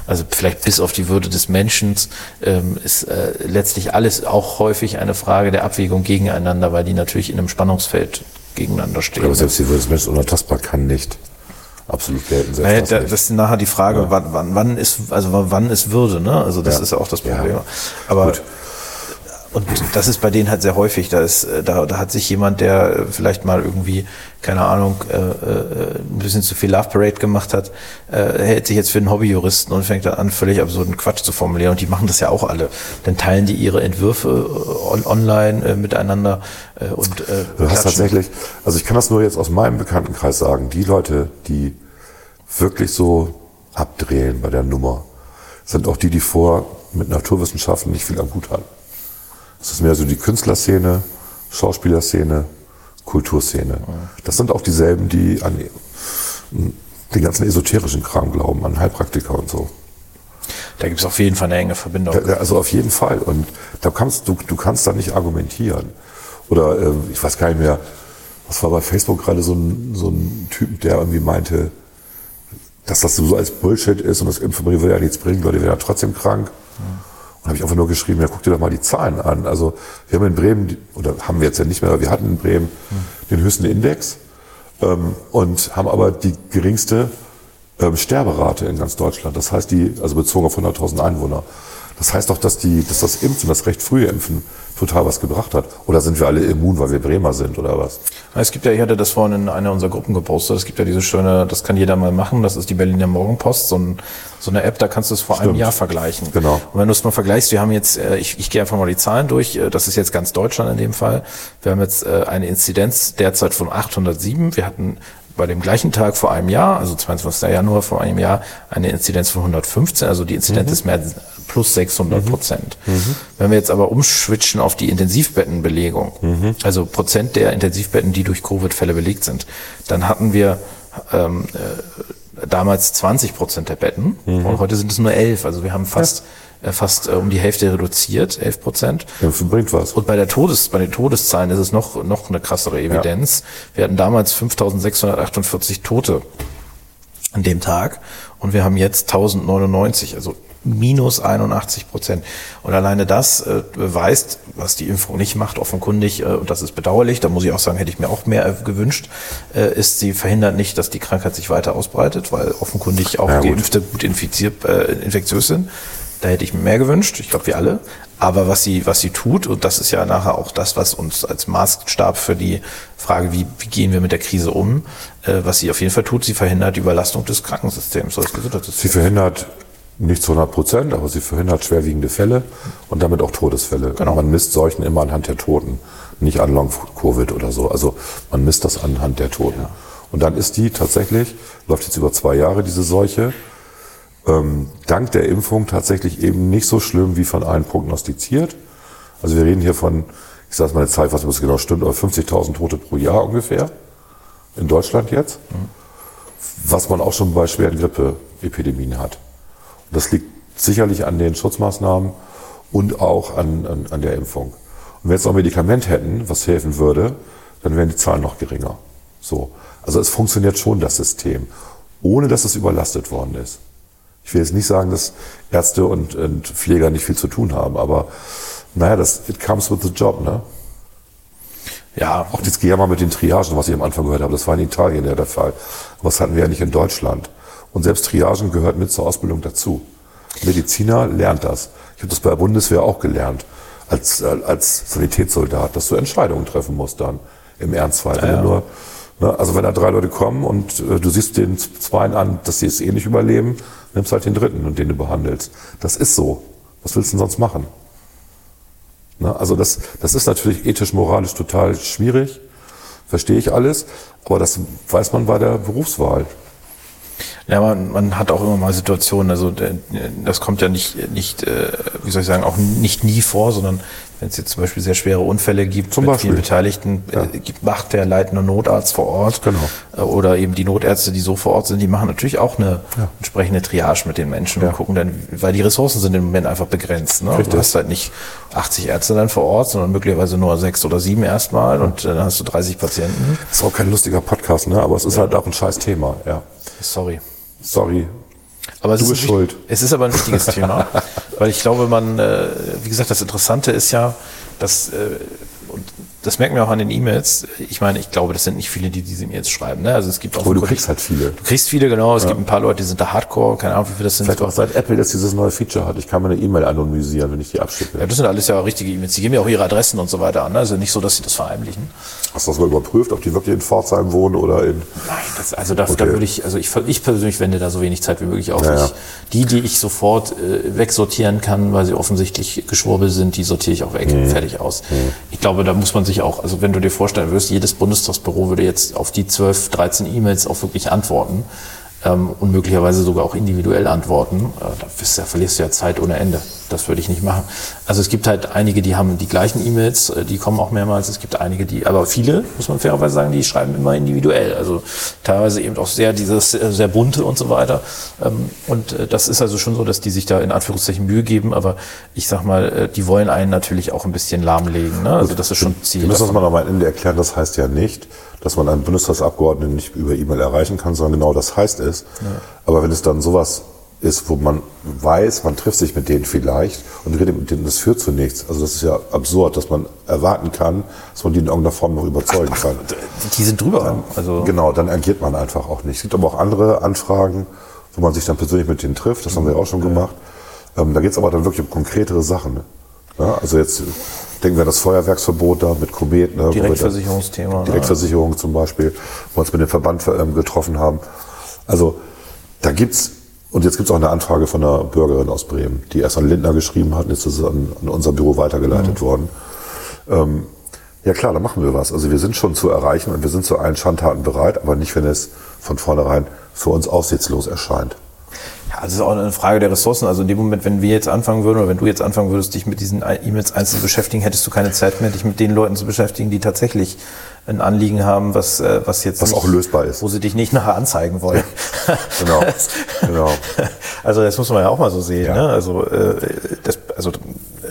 Also vielleicht bis auf die Würde des Menschen ähm, ist äh, letztlich alles auch häufig eine Frage der Abwägung gegeneinander, weil die natürlich in einem Spannungsfeld gegeneinander stehen. Aber selbst die Würde des Menschen unantastbar kann nicht absolut gelten. Naja, das das ist nachher die Frage, wann, wann, wann ist, also wann- ist Würde, ne? Also das Ja. ist ja auch das Ja. Problem. Aber Gut. Und das ist bei denen halt sehr häufig. Da ist, äh, da, da hat sich jemand, der äh, vielleicht mal irgendwie, keine Ahnung, äh, äh, ein bisschen zu viel Love Parade gemacht hat, äh, hält sich jetzt für einen Hobbyjuristen und fängt dann an, völlig absurden Quatsch zu formulieren. Und die machen das ja auch alle. Dann teilen die ihre Entwürfe on, online äh, miteinander äh, und äh, Du hast tatsächlich, also ich kann das nur jetzt aus meinem Bekanntenkreis sagen, die Leute, die wirklich so abdrehen bei der Nummer, sind auch die, die vor mit Naturwissenschaften nicht viel am Hut haben. Es ist mehr so die Künstlerszene, Schauspielerszene, Kulturszene. Das sind auch dieselben, die an den ganzen esoterischen Kram glauben, an Heilpraktiker und so. Da gibt es auf jeden Fall eine enge Verbindung. Ja, Also auf jeden Fall. Und da kannst du, du kannst da nicht argumentieren. Oder ähm, ich weiß gar nicht mehr, was war bei Facebook gerade so ein, so ein Typ, der irgendwie meinte, dass das so als Bullshit ist und das Impfen würde ja nichts bringen, Leute werden ja trotzdem krank. Und habe ich einfach nur geschrieben, ja, guck dir doch mal die Zahlen an. Also wir haben in Bremen, oder haben wir jetzt ja nicht mehr, aber wir hatten in Bremen den höchsten Index ähm, und haben aber die geringste ähm, Sterberate in ganz Deutschland. Das heißt, die, also bezogen auf 100.000 Einwohner. Das heißt doch, dass, die, dass das Impfen, das recht frühe Impfen, total was gebracht hat. Oder sind wir alle immun, weil wir Bremer sind oder was? Es gibt ja, ich hatte das vorhin in einer unserer Gruppen gepostet, es gibt ja diese schöne, das kann jeder mal machen, das ist die Berliner Morgenpost, so, ein, so eine App, da kannst du es vor einem Stimmt. Jahr vergleichen. Genau. Und wenn du es mal vergleichst, wir haben jetzt, äh, ich, ich gehe einfach mal die Zahlen durch, äh, das ist jetzt ganz Deutschland in dem Fall, wir haben jetzt äh, eine Inzidenz derzeit von 807, wir hatten bei dem gleichen Tag vor einem Jahr, also 22. Januar vor einem Jahr, eine Inzidenz von 115, also die Inzidenz ist mehr plus 600 Prozent. Wenn wir jetzt aber umschwitchen auf die Intensivbettenbelegung, also Prozent der Intensivbetten, die durch Covid-Fälle belegt sind, dann hatten wir ähm, äh, damals 20 Prozent der Betten und heute sind es nur 11. Also wir haben fast, äh, fast äh, um die Hälfte reduziert, 11 Prozent. Impfen bringt was. Und bei der Todes, bei den Todeszahlen ist es noch, noch eine krassere Evidenz. Wir hatten damals 5648 Tote an dem Tag und wir haben jetzt 1099, also minus 81 Prozent. Und alleine das äh, beweist, was die Impfung nicht macht, offenkundig, äh, und das ist bedauerlich, da muss ich auch sagen, hätte ich mir auch mehr äh, gewünscht, äh, ist, sie verhindert nicht, dass die Krankheit sich weiter ausbreitet, weil offenkundig auch Ja. Geimpfte gut infiziert, äh, infektiös sind. Da hätte ich mir mehr gewünscht, ich glaube wir alle. Aber was sie, was sie tut, und das ist ja nachher auch das, was uns als Maßstab für die Frage, wie, wie gehen wir mit der Krise um, äh, was sie auf jeden Fall tut, sie verhindert die Überlastung des Krankensystems, des Sie Gesundheitssystems. verhindert nicht zu 100 Prozent, aber sie verhindert schwerwiegende Fälle und damit auch Todesfälle. Genau. Und man misst Seuchen immer anhand der Toten, nicht an Long-Covid oder so. Also man misst das anhand der Toten. Und dann ist die tatsächlich, läuft jetzt über zwei Jahre diese Seuche, ähm, dank der Impfung tatsächlich eben nicht so schlimm wie von allen prognostiziert. Also wir reden hier von, ich sage mal eine Zahl, was genau stimmt, aber 50.000 Tote pro Jahr ungefähr in Deutschland jetzt, was man auch schon bei schweren Grippeepidemien hat. Und das liegt sicherlich an den Schutzmaßnahmen und auch an, an, an der Impfung. Und wenn wir jetzt noch ein Medikament hätten, was helfen würde, dann wären die Zahlen noch geringer. So. Also es funktioniert schon, das System, ohne dass es überlastet worden ist. Ich will jetzt nicht sagen, dass Ärzte und, und Pfleger nicht viel zu tun haben, aber naja, das, it comes with the job, ne? Ja. Auch dieses Gejammer mit den Triagen, was ich am Anfang gehört habe, das war in Italien ja der Fall. Aber das hatten wir ja nicht in Deutschland. Und selbst Triagen gehört mit zur Ausbildung dazu. Mediziner lernt das. Ich habe das bei der Bundeswehr auch gelernt, als, äh, als Sanitätssoldat, dass du Entscheidungen treffen musst dann im Ernstfall. Ja, ja. nur, also wenn da drei Leute kommen und äh, du siehst den Zweien an, dass sie es eh nicht überleben, nimmst halt den dritten und den du behandelst. Das ist so. Was willst du denn sonst machen? Ne? Also das, das ist natürlich ethisch, moralisch total schwierig, verstehe ich alles, aber das weiß man bei der Berufswahl. Ja, man, man hat auch immer mal Situationen, also äh, das kommt ja nicht, nicht äh, wie soll ich sagen, auch nicht nie vor, sondern wenn es jetzt zum Beispiel sehr schwere Unfälle gibt Zum mit Beispiel. vielen Beteiligten, äh, gibt, macht der leitende Notarzt vor Ort Genau. äh, oder eben die Notärzte, die so vor Ort sind, die machen natürlich auch eine entsprechende Triage mit den Menschen Ja. und gucken dann, weil die Ressourcen sind im Moment einfach begrenzt. Ne? Richtig. Du hast halt nicht 80 Ärzte dann vor Ort, sondern möglicherweise nur sechs oder sieben erstmal und äh, dann hast du 30 Patienten. Ist auch kein lustiger Podcast, ne? aber es ist halt auch ein scheiß Thema. Ja. Sorry. Sorry. Aber es Du ist bist schuld. Es ist aber ein wichtiges Thema, weil ich glaube, man, äh, wie gesagt, das Interessante ist ja, dass, äh, und das merken wir auch an den E-Mails. Ich meine, ich glaube, das sind nicht viele, die diese E-Mails schreiben. Ne? Also es gibt auch Aber du kriegst halt viele. Du kriegst viele, genau. Es gibt ein paar Leute, die sind da Hardcore. Keine Ahnung, wie viele das sind. Vielleicht auch seit Apple jetzt dieses neue Feature hat. Ich kann meine E-Mail anonymisieren, wenn ich die abschicke. ja, das sind alles ja richtige E-Mails. Die geben ja auch ihre Adressen und so weiter an. ne? Also nicht so, dass sie das verheimlichen. Hast du das mal überprüft, ob die wirklich in Pforzheim wohnen oder in... Nein, das, also da, da Okay. würde ich, also ich, ich persönlich wende da so wenig Zeit wie möglich auf. Ja, ja. Ich, die, die ich sofort äh, wegsortieren kann, weil sie offensichtlich geschwurbel sind, die sortiere ich auch weg, Mhm. fertig aus. Ich glaube, da muss man sich auch, also wenn du dir vorstellen würdest, jedes Bundestagsbüro würde jetzt auf die 12, 13 E-Mails auch wirklich antworten ähm, und möglicherweise sogar auch individuell antworten, äh, da, da verlierst du ja Zeit ohne Ende. Das würde ich nicht machen. Also es gibt halt einige, die haben die gleichen E-Mails, äh, die kommen auch mehrmals. Es gibt einige, die, aber viele, muss man fairerweise sagen, die schreiben immer individuell. Also teilweise eben auch sehr dieses äh, sehr bunte und so weiter. Ähm, Und äh, das ist also schon so, dass die sich da in Anführungszeichen Mühe geben. Aber ich sag mal, die wollen einen natürlich auch ein bisschen lahmlegen. Ne? Also das ist schon Ziel. Wir müssen das davon. mal am Ende erklären. Das heißt ja nicht, dass man einen Bundestagsabgeordneten nicht über E-Mail erreichen kann, sondern genau das heißt es. Aber wenn es dann sowas ist, wo man weiß, man trifft sich mit denen vielleicht und redet mit denen, das führt zu nichts. Also das ist ja absurd, dass man erwarten kann, dass man die in irgendeiner Form noch überzeugen kann. Die sind drüber. Also Genau, dann agiert man einfach auch nicht. Es gibt aber auch andere Anfragen, wo man sich dann persönlich mit denen trifft. Das haben wir auch schon gemacht. Ähm, da geht es aber dann wirklich um konkretere Sachen. Ne? Ja, also jetzt denken wir an das Feuerwerksverbot da mit Komet. Ne, dann- Direktversicherungsthema. ne? Direktversicherung zum Beispiel, wo wir uns mit dem Verband ähm, getroffen haben. Also da gibt's und jetzt gibt's auch eine Anfrage von einer Bürgerin aus Bremen, die erst an Lindner geschrieben hat, und jetzt ist es an, an unser Büro weitergeleitet worden. Ähm, ja klar, da machen wir was. Also wir sind schon zu erreichen und wir sind zu allen Schandtaten bereit, aber nicht, wenn es von vornherein für uns aussichtslos erscheint. Ja, das ist auch eine Frage der Ressourcen. Also in dem Moment, wenn wir jetzt anfangen würden oder wenn du jetzt anfangen würdest, dich mit diesen E-Mails einzeln zu beschäftigen, hättest du keine Zeit mehr, dich mit den Leuten zu beschäftigen, die tatsächlich ein Anliegen haben, was, äh, was jetzt Was auch lösbar ist. Wo sie dich nicht nachher anzeigen wollen. Genau, genau. Also das muss man ja auch mal so sehen. Ja. Ne? Also, äh, das, also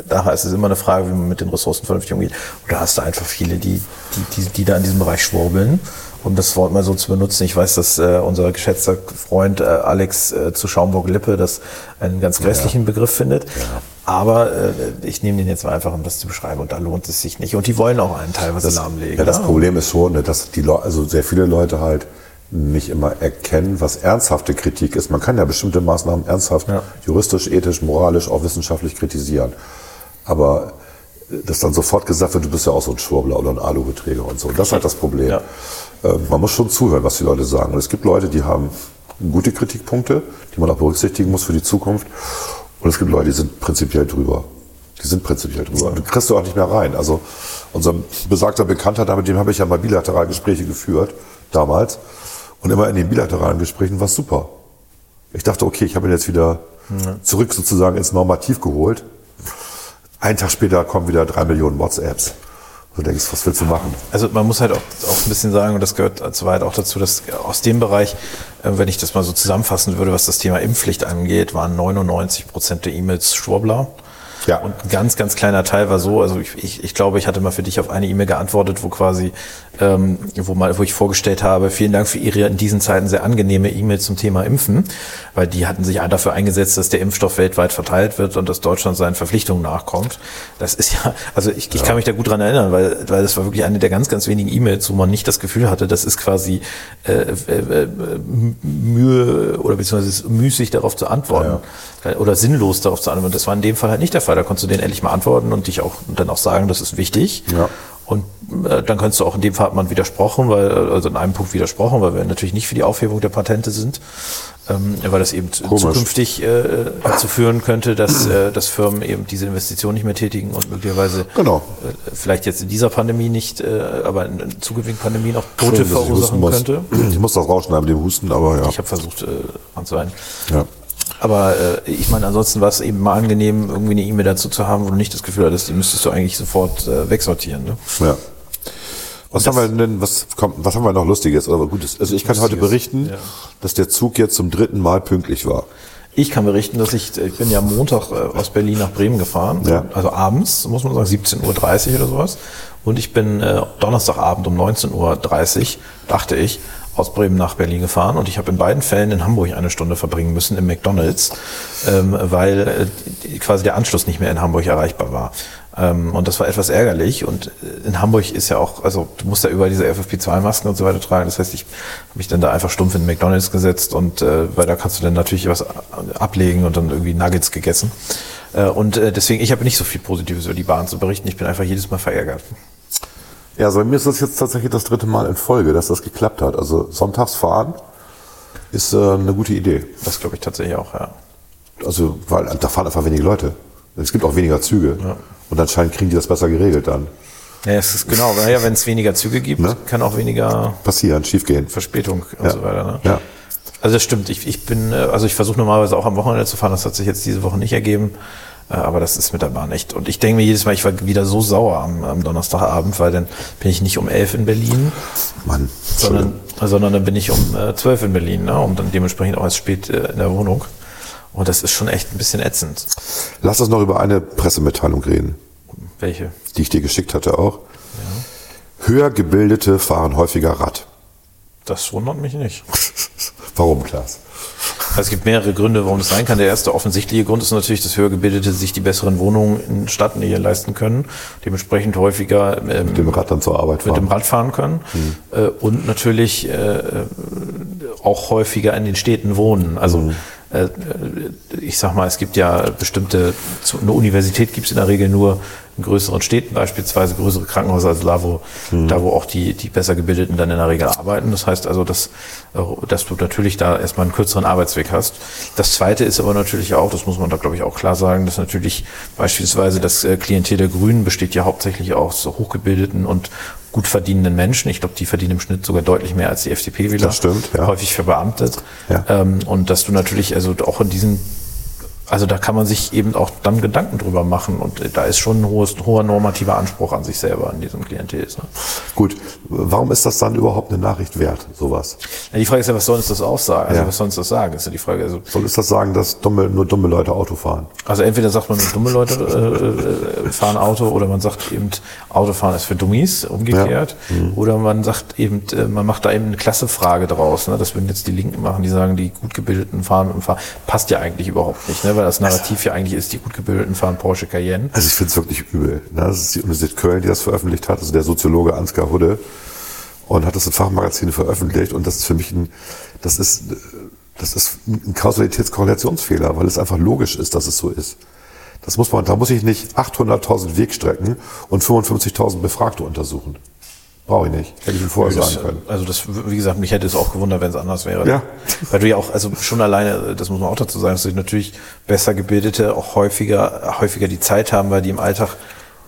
daher ist es immer eine Frage, wie man mit den Ressourcen vernünftig umgeht. Und da hast du einfach viele, die, die, die, die da in diesem Bereich schwurbeln. Um das Wort mal so zu benutzen. Ich weiß, dass äh, unser geschätzter Freund äh, Alex äh, zu Schaumburg-Lippe das einen ganz grässlichen Begriff findet. Aber äh, ich nehme den jetzt mal einfach, um das zu beschreiben. Und da lohnt es sich nicht. Und die wollen auch einen teilweise lahmlegen. Ja, das ne? Problem ist schon, ne, dass die Leute, also sehr viele Leute halt nicht immer erkennen, was ernsthafte Kritik ist. Man kann ja bestimmte Maßnahmen ernsthaft, Ja. juristisch, ethisch, moralisch, auch wissenschaftlich kritisieren. Aber äh, dass dann sofort gesagt wird, du bist ja auch so ein Schwurbler oder ein Aluhuträger und so. Das ist halt das Problem. Ja. Äh, Man muss schon zuhören, was die Leute sagen. Und es gibt Leute, die haben gute Kritikpunkte, die man auch berücksichtigen muss für die Zukunft. Und es gibt Leute, die sind prinzipiell drüber. Die sind prinzipiell drüber. Du kriegst du auch nicht mehr rein. Also unser besagter Bekannter, da mit dem habe ich ja mal bilateral Gespräche geführt, damals. Und immer in den bilateralen Gesprächen war es super. Ich dachte, okay, ich habe ihn jetzt wieder zurück sozusagen ins Normativ geholt. Einen Tag später kommen wieder drei Millionen WhatsApps. Du denkst, was willst du machen? Also man muss halt auch, auch ein bisschen sagen, und das gehört soweit auch dazu, dass aus dem Bereich, äh, wenn ich das mal so zusammenfassen würde, was das Thema Impfpflicht angeht, waren 99 Prozent der E-Mails Schwurbler. Ja. Und ein ganz, ganz kleiner Teil war so, also ich, ich, ich glaube, ich hatte mal für dich auf eine E-Mail geantwortet, wo quasi, ähm, wo mal, wo ich vorgestellt habe, vielen Dank für Ihre in diesen Zeiten sehr angenehme E-Mail zum Thema Impfen, weil die hatten sich dafür eingesetzt, dass der Impfstoff weltweit verteilt wird und dass Deutschland seinen Verpflichtungen nachkommt. Das ist ja, also ich, ich kann mich da gut dran erinnern, weil, weil das war wirklich eine der ganz, ganz wenigen E-Mails, wo man nicht das Gefühl hatte, das ist quasi äh, äh, äh, Mühe oder beziehungsweise müßig darauf zu antworten oder sinnlos darauf zu antworten. Das war in dem Fall halt nicht der Fall. Da konntest du denen endlich mal antworten und dich auch und dann auch sagen, das ist wichtig. Ja. Und äh, dann kannst du auch in dem Fall hat man widersprochen, weil, also in einem Punkt widersprochen, weil wir natürlich nicht für die Aufhebung der Patente sind, ähm, weil das eben Komisch. zukünftig äh, dazu führen könnte, dass, äh, dass Firmen eben diese Investition nicht mehr tätigen und möglicherweise Genau. äh, vielleicht jetzt in dieser Pandemie nicht, äh, aber in, in zukünftigen Pandemien auch Tote Schön, ich verursachen muss. könnte. Ich muss das rausschneiden mit dem Husten, aber ja. Ich habe versucht, äh, anzuhalten. ja. Aber äh, ich meine, ansonsten war es eben mal angenehm, irgendwie eine E-Mail dazu zu haben, wo du nicht das Gefühl hattest, die müsstest du eigentlich sofort äh, wegsortieren. Ne? Ja. Was haben wir denn, was kommt, was haben wir noch Lustiges oder Gutes? Also ich kann heute Lustiges, berichten, ja. dass der Zug jetzt zum dritten Mal pünktlich war. Ich kann berichten, dass ich, ich bin ja Montag äh, aus Berlin nach Bremen gefahren, Ja. also abends, muss man sagen, 17.30 Uhr oder sowas. Und ich bin äh, Donnerstagabend um 19.30 Uhr, dachte ich, aus Bremen nach Berlin gefahren und ich habe in beiden Fällen in Hamburg eine Stunde verbringen müssen im McDonalds, ähm, weil äh, quasi der Anschluss nicht mehr in Hamburg erreichbar war. Ähm, und das war etwas ärgerlich. Und äh, in Hamburg ist ja auch, also du musst ja über diese FFP2-Masken und so weiter tragen. Das heißt, ich habe mich dann da einfach stumpf in McDonalds gesetzt und äh, weil da kannst du dann natürlich was ablegen und dann irgendwie Nuggets gegessen. Äh, und äh, deswegen, ich habe nicht so viel Positives über die Bahn zu berichten. Ich bin einfach jedes Mal verärgert. Ja, also bei mir ist das jetzt tatsächlich das dritte Mal in Folge, dass das geklappt hat. Also sonntags fahren ist äh, eine gute Idee. Das glaube ich tatsächlich auch, ja. Also, weil da fahren einfach wenige Leute. Es gibt auch weniger Züge. Und anscheinend kriegen die das besser geregelt dann. Ja, es ist genau, naja, wenn es weniger Züge gibt, Ne? kann auch weniger Passieren, schiefgehen. Verspätung und Ja. so weiter. Ne? Ja. Also das stimmt. Ich, ich bin, äh, also ich versuche normalerweise auch am Wochenende zu fahren. Das hat sich jetzt diese Woche nicht ergeben. Äh, Aber das ist mit der Bahn echt. Und ich denke mir jedes Mal, ich war wieder so sauer am, am Donnerstagabend, weil dann bin ich nicht um elf in Berlin, Mann, sondern, sondern dann bin ich um äh, zwölf in Berlin ne? und dann dementsprechend auch erst spät äh, in der Wohnung. Und das ist schon echt ein bisschen ätzend. Lass uns noch über eine Pressemitteilung reden, Welche? die ich dir geschickt hatte auch. Höher gebildete fahren häufiger Rad. Das wundert mich nicht. Warum, Klaas? Also es gibt mehrere Gründe, warum das sein kann. Der erste offensichtliche Grund ist natürlich, dass Höhergebildete sich die besseren Wohnungen in Stadtnähe leisten können, dementsprechend häufiger ähm, Mit dem Rad dann zur Arbeit mit dem fahren. Rad fahren können äh, und natürlich äh, auch häufiger in den Städten wohnen. Also äh, äh, ich sag mal, es gibt ja bestimmte, eine Universität gibt es in der Regel nur in größeren Städten, beispielsweise größere Krankenhäuser, also da, wo, da, wo auch die, die besser gebildeten dann in der Regel arbeiten. Das heißt also, dass, äh, dass du natürlich da erstmal einen kürzeren Arbeitsweg hast. Das zweite ist aber natürlich auch, das muss man da glaube ich auch klar sagen, dass natürlich beispielsweise das äh, Klientel der Grünen besteht ja hauptsächlich aus hochgebildeten und gut verdienenden Menschen. Ich glaube, die verdienen im Schnitt sogar deutlich mehr als die FDP-Wähler. Das stimmt, ja. Häufig verbeamtet. Ja. Ähm, und dass du natürlich, also auch in diesen, also da kann man sich eben auch dann Gedanken drüber machen. Und da ist schon ein hohes, hoher normativer Anspruch an sich selber in diesem Klientel. Ne? Gut, warum ist das dann überhaupt eine Nachricht wert, sowas? Ja, die Frage ist ja, was soll uns das aussagen? Also Ja. was soll uns das sagen? Ist ja die Frage. Also, Soll es das sagen, dass dumme, nur dumme Leute Auto fahren? also entweder sagt man, nur dumme Leute äh, äh, fahren Auto oder man sagt eben, Autofahren ist für Dummies, umgekehrt. Oder man sagt eben, äh, man macht da eben eine Klassefrage draus. Ne? Das würden jetzt die Linken machen, die sagen, die gut gebildeten fahren und fahren. Passt ja eigentlich überhaupt nicht, ne? Weil das Narrativ ja eigentlich ist, die gut gebildeten fahren Porsche Cayenne. Also ich finde es wirklich übel. Ne? Das ist die Universität Köln, die das veröffentlicht hat, also der Soziologe Ansgar Hudde. Und hat das in Fachmagazinen veröffentlicht. Und das ist für mich ein, das ist, das ist ein Kausalitätskorrelationsfehler, weil es einfach logisch ist, dass es so ist. Das muss man, da muss ich nicht 800.000 Wegstrecken und 55.000 Befragte untersuchen. Brauche ich nicht. Hätte ich ihm vorher Das, sagen können. also das, wie gesagt, mich hätte es auch gewundert, wenn es anders wäre. Ja. Weil du ja auch, also schon alleine, das muss man auch dazu sagen, dass du natürlich besser gebildete auch häufiger, häufiger die Zeit haben, weil die im Alltag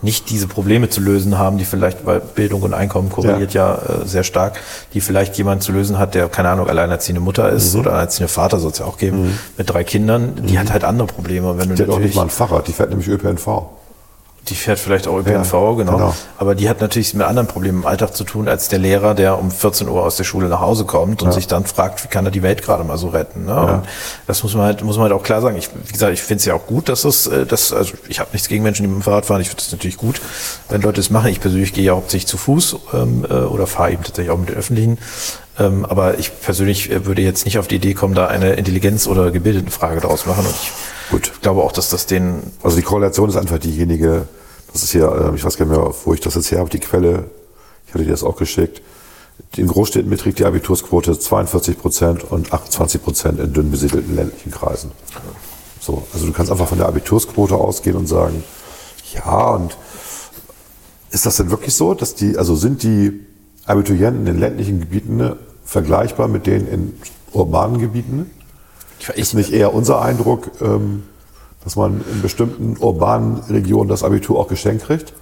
nicht diese Probleme zu lösen haben, die vielleicht, weil Bildung und Einkommen korreliert ja, äh, sehr stark, die vielleicht jemand zu lösen hat, der, keine Ahnung, alleinerziehende Mutter ist Mhm. oder alleinerziehende Vater soll es ja auch geben, mit drei Kindern, die hat halt andere Probleme. Wenn du Die hat auch natürlich, nicht mal ein Fahrrad, die fährt nämlich ÖPNV. Die fährt vielleicht auch ÖPNV, Ja, genau. genau. Aber die hat natürlich mit anderen Problemen im Alltag zu tun, als der Lehrer, der um 14 Uhr aus der Schule nach Hause kommt und sich dann fragt, wie kann er die Welt gerade mal so retten. Ne? Und das muss man halt, muss man halt auch klar sagen. Ich, wie gesagt, ich finde es ja auch gut, dass das, äh, das, also ich habe nichts gegen Menschen, die mit dem Fahrrad fahren. Ich finde es natürlich gut, wenn Leute das machen. Ich persönlich gehe ja hauptsächlich zu Fuß ähm, äh, oder fahre eben tatsächlich auch mit den Öffentlichen. Ähm, aber ich persönlich äh, würde jetzt nicht auf die Idee kommen, da eine Intelligenz- oder Gebildetenfrage daraus machen. Und ich Gut. glaube auch, dass das den Also die Korrelation ist einfach diejenige, das ist hier, äh, ich weiß gar nicht mehr, wo ich das jetzt her habe, die Quelle, ich hatte dir das auch geschickt. In Großstädten beträgt die Abitursquote 42 Prozent und 28 Prozent in dünn besiedelten ländlichen Kreisen. So, also du kannst einfach von der Abitursquote ausgehen und sagen, ja, und ist das denn wirklich so, dass die, also sind die Abiturienten in ländlichen Gebieten ne, vergleichbar mit denen in urbanen Gebieten? ich, Ist nicht eher unser Eindruck, ähm, dass man in bestimmten urbanen Regionen das Abitur auch geschenkt kriegt?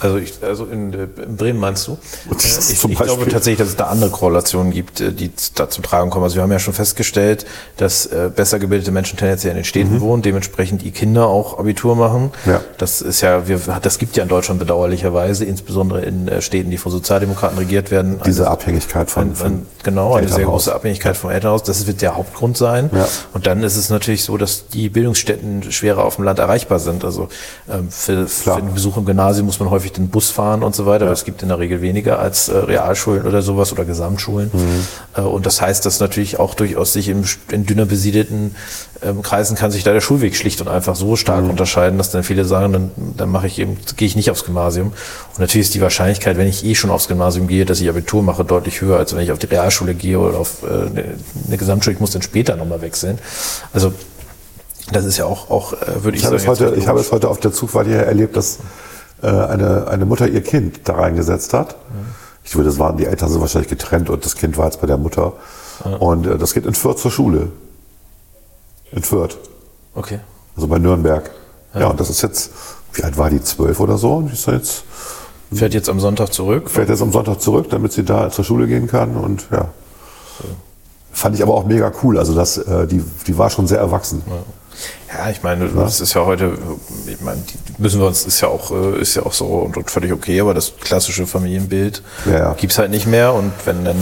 Also, ich, also in, äh, in Bremen meinst du? Äh, Ich, ich glaube tatsächlich, dass es da andere Korrelationen gibt, äh, die da zum Tragen kommen. Also wir haben ja schon festgestellt, dass besser gebildete Menschen tendenziell in den Städten wohnen, dementsprechend die Kinder auch Abitur machen. Mhm. Ja. Das ist ja, wir, das gibt ja in Deutschland bedauerlicherweise, insbesondere in Städten, die von Sozialdemokraten regiert werden. Diese eine- Abhängigkeit von, ein, von genau, eine sehr große Abhängigkeit vom Elternhaus. Das wird der Hauptgrund sein. Ja. Und dann ist es natürlich so, dass die Bildungsstätten schwerer auf dem Land erreichbar sind. Also ähm, für, für den Besuch im Gymnasium muss man häufig den Bus fahren und so weiter. Aber es gibt in der Regel weniger als äh, Realschulen oder sowas oder Gesamtschulen. Mhm. Äh, und das heißt, dass natürlich auch durchaus sich im, in dünner besiedelten ähm, Kreisen kann sich da der Schulweg schlicht und einfach so stark Mhm. unterscheiden, dass dann viele sagen, dann, dann mache ich eben, gehe ich nicht aufs Gymnasium. Und natürlich ist die Wahrscheinlichkeit, wenn ich eh schon aufs Gymnasium gehe, dass ich Abitur mache, deutlich höher, als wenn ich auf die Realschule gehe oder auf äh, eine, eine Gesamtschule. Ich muss dann später nochmal wechseln. Also das ist ja auch, auch äh, würde ich, Ich sagen, heute, ich habe es heute auf der Zugfahrt hierher erlebt, dass eine, eine Mutter ihr Kind da reingesetzt hat. Ich würde, das waren, die Eltern sind wahrscheinlich getrennt und das Kind war jetzt bei der Mutter. Und äh, das geht in Fürth zur Schule. In Fürth. Okay. Also bei Nürnberg. Ja. und das ist jetzt, wie alt war die? Zwölf oder so? Und die ist jetzt, Fährt jetzt am Sonntag zurück. fährt jetzt am Sonntag zurück, damit sie da zur Schule gehen kann. Und ja. Fand ich aber auch mega cool. Also das, äh, die, die war schon sehr erwachsen. Ja, ich meine, das ist ja heute, ich meine, die müssen wir uns, ist ja auch, äh, ist ja auch so und, und völlig okay, aber das klassische Familienbild Ja, ja. gibt's halt nicht mehr und wenn dann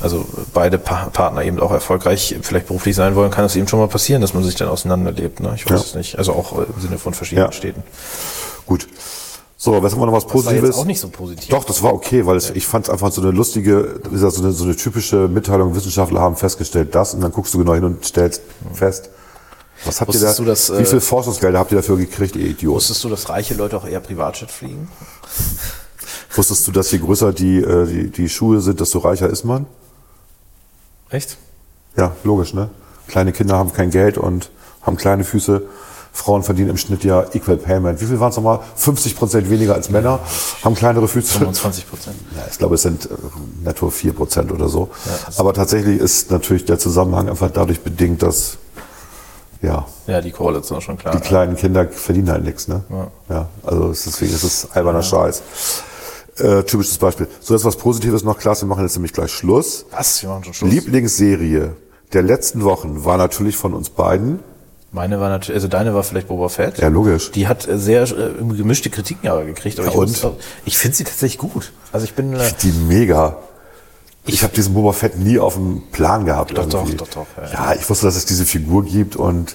also beide pa Partner eben auch erfolgreich vielleicht beruflich sein wollen, kann es eben schon mal passieren, dass man sich dann auseinanderlebt. Ne? Ich weiß Ja. es nicht. Also auch äh, im Sinne von verschiedenen Ja. Städten. Gut. So, was haben wir noch was Das war Positives? auch nicht so positiv. Doch, das war okay, weil es, ich fand es einfach so eine lustige, so eine, so eine typische Mitteilung, Wissenschaftler haben festgestellt das und dann guckst du genau hin und stellst fest, was habt ihr da, du, dass, wie äh, viel Forschungsgelder habt ihr dafür gekriegt, ihr Idiot? Wusstest du, dass reiche Leute auch eher Privatjet fliegen? Wusstest du, dass je größer die, äh, die, die Schuhe sind, desto reicher ist man? Echt? Ja, logisch, ne? Kleine Kinder haben kein Geld und haben kleine Füße. Frauen verdienen im Schnitt ja Equal Payment. Wie viel waren es nochmal? 50 Prozent weniger als Männer, haben kleinere Füße. 25 Prozent. Ja, ich glaube, es sind äh, netto 4 Prozent oder so. also- Aber tatsächlich ist natürlich der Zusammenhang einfach dadurch bedingt, dass ja, Ja, die Korrelation ist schon klar. die kleinen Kinder verdienen halt nichts. Ne? Ja. also es- deswegen ist es alberner Scheiß. Äh, typisches Beispiel. So, jetzt was Positives noch, Klaas, wir machen jetzt nämlich gleich Schluss. Was? Wir machen schon Schluss. Lieblingsserie der letzten Wochen war natürlich von uns beiden. Meine war natürlich, also deine war vielleicht Boba Fett. Ja, logisch. Die hat äh, sehr äh, gemischte Kritiken aber gekriegt. Aber Ja, ich, und? muss ich finde sie tatsächlich gut. Also ich bin, äh, Die mega. Ich habe diesen Boba Fett nie auf dem Plan gehabt. Doch, irgendwie. doch, doch, doch, ja. Ja, ich wusste, dass es diese Figur gibt und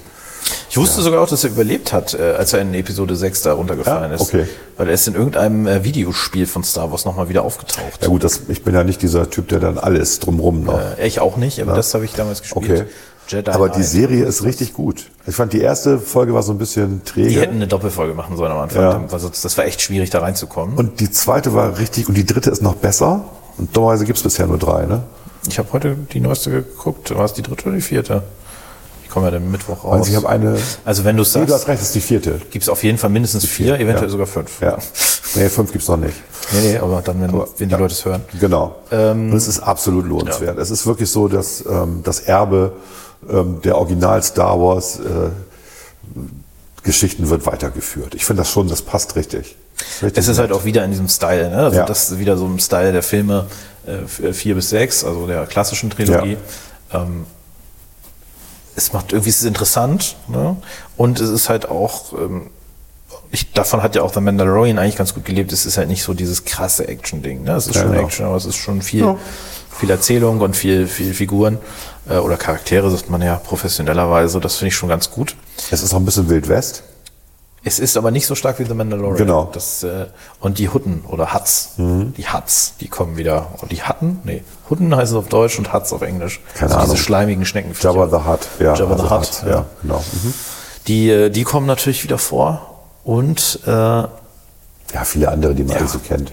ich wusste sogar auch, dass er überlebt hat, äh, als er in Episode 6 da runtergefallen Ja, ist. okay. Weil er ist in irgendeinem äh, Videospiel von Star Wars nochmal wieder aufgetaucht. ja gut, das, ich bin ja nicht dieser Typ, der dann alles drumrum noch. Äh, ich auch nicht, aber das habe ich damals gespielt. Okay. Jedi Aber die. Serie ist richtig gut. Ich fand die erste Folge war so ein bisschen Die träge. hätten eine Doppelfolge machen sollen am Anfang. Ja. Das war echt schwierig, da reinzukommen. Und die zweite war richtig und die dritte ist noch besser. Und dummerweise gibt es bisher nur drei, ne? ich habe heute die neueste geguckt. War es die dritte oder die vierte? Ich komme ja dann Mittwoch raus. Also ich habe eine. also wenn du Nee, du hast sagst, recht, ist die vierte. gibt es auf jeden Fall mindestens vier, eventuell ja. sogar fünf. Ja. Nee, fünf gibt's noch nicht. Nee, nee, aber dann, wenn, wenn die Leute es hören. Genau. Ähm, und es ist absolut lohnenswert. Es ist wirklich so, dass ähm, das Erbe ähm, der Original Star Wars äh, Geschichten wird weitergeführt. Ich finde das schon, das passt richtig. Richtig Es ist halt auch wieder in diesem Style, ne? Also Ja. das ist wieder so im Style der Filme äh, f- vier bis sechs, also der klassischen Trilogie. Ähm, es macht irgendwie es ist interessant, ne? Und es ist halt auch ähm, ich, davon hat ja auch The Mandalorian eigentlich ganz gut gelebt. Es ist halt nicht so dieses krasse Action-Ding. Ne? Es ist Ja, schon genau. Action, aber es ist schon viel, viel Erzählung und viel, viel Figuren äh, oder Charaktere, sagt man ja professionellerweise. Das finde ich schon ganz gut. Es ist auch ein bisschen Wild West. Es ist aber nicht so stark wie The Mandalorian. Genau. Mhm. Das, äh, und die Hutten oder Huts, die Huts, die kommen wieder. Und die Hutten? Nee, Hutten heißt es auf Deutsch und Huts auf Englisch. Keine also Ahnung. Diese schleimigen Schneckenviecher. Jabba the Hutt. Ja, Jabba the also Hutt, ja. ja. genau. Mhm. Die, äh, die kommen natürlich wieder vor. Und äh, Ja, viele andere, die man alle so kennt.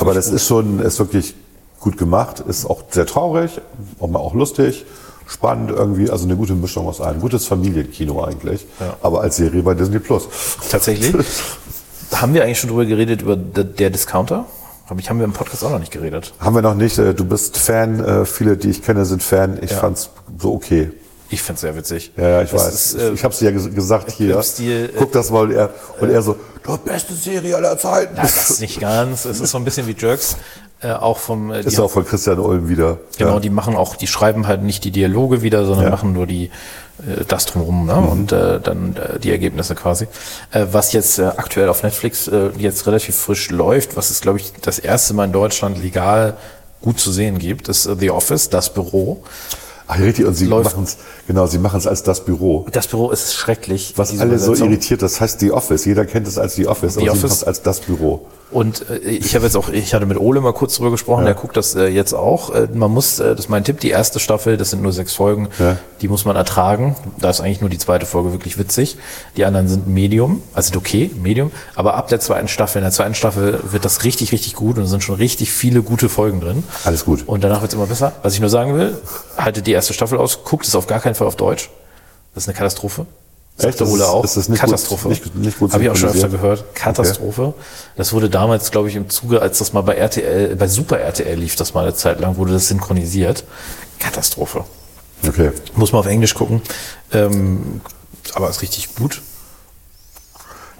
Aber das ist schon, ist wirklich gut gemacht, ist auch sehr traurig, auch mal auch lustig, spannend irgendwie, also eine gute Mischung aus allem. Gutes Familienkino eigentlich, aber als Serie bei Disney Plus. tatsächlich haben wir eigentlich schon drüber geredet, über der, Discounter. Hab ich, haben wir im Podcast auch noch nicht geredet. Haben wir noch nicht, äh, du bist Fan, äh, viele, die ich kenne, sind Fan. Ich Ja. fand's so okay. Ich find's sehr witzig. Ja, ja, ich Das weiß. Ist, äh, ich hab's dir ja ges- gesagt hier. Stil, äh, Guck das mal und er, und er so, die beste Serie aller Zeiten. na, das nicht ganz. Es ist so ein bisschen wie Jerks. Äh, auch vom äh, ist auch von Christian Ulm wieder. Genau, ja. die machen auch, die schreiben halt nicht die Dialoge wieder, sondern Ja. machen nur die äh, das drumherum ne? und äh, dann äh, die Ergebnisse quasi. Äh, was jetzt äh, aktuell auf Netflix äh, jetzt relativ frisch läuft, was es glaube ich das erste Mal in Deutschland legal gut zu sehen gibt, ist The Office, das Büro. Ach, richtig, und sie Läuft. machen's, genau, sie machen's als das Büro. Das Büro ist schrecklich. Was alle so Übersetzung. irritiert, das heißt The Office. Jeder kennt es als The Office, The aber sie Office. machen's als das Büro. Und äh, ich habe jetzt auch, ich hatte mit Ole mal kurz drüber gesprochen, der guckt das äh, jetzt auch. Äh, man muss, das ist mein Tipp, die erste Staffel, das sind nur sechs Folgen, Ja. die muss man ertragen. Da ist eigentlich nur die zweite Folge wirklich witzig. Die anderen sind Medium, also okay, Medium. Aber ab der zweiten Staffel, in der zweiten Staffel wird das richtig, richtig gut und es sind schon richtig viele gute Folgen drin. Alles gut. Und danach wird's immer besser. Was ich nur sagen will, haltet die erste Staffel aus, guckt es auf gar keinen Fall auf Deutsch. Das ist eine Katastrophe. Echt? Sagte Das Ole ist- auch. ist das nicht gut- Katastrophe. nicht- nicht gut Habe ich auch schon öfter gehört. Katastrophe. Das wurde damals, glaube ich, im Zuge, als das mal bei RTL, bei Super RTL lief, das mal eine Zeit lang, wurde das synchronisiert. Katastrophe. Okay. Muss man auf Englisch gucken. Ähm, aber ist richtig gut.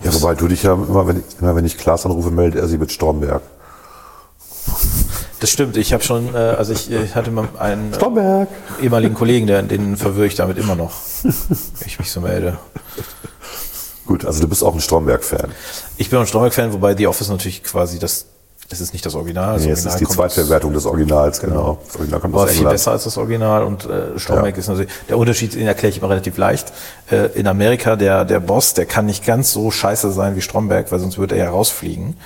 Ja, wobei du dich ja immer, wenn ich, immer wenn ich Klaas anrufe, meldet er sie mit Stromberg. Das stimmt. Ich habe schon, äh, also ich, ich hatte mal einen äh, Stromberg! ehemaligen Kollegen, der, den verwirre ich damit immer noch, wenn ich mich so melde. Gut, also du bist auch ein Stromberg-Fan. Ich bin ein Stromberg-Fan, wobei The Office natürlich quasi das, es ist nicht das Original. Das Nee, es Original ist die kommt Zweitverwertung des Originals, genau. Das Original kommt war aus viel besser als das Original und äh, Stromberg ist natürlich, der Unterschied, den erkläre ich immer relativ leicht. Äh, in Amerika, der, der Boss, der kann nicht ganz so scheiße sein wie Stromberg, weil sonst würde er ja rausfliegen.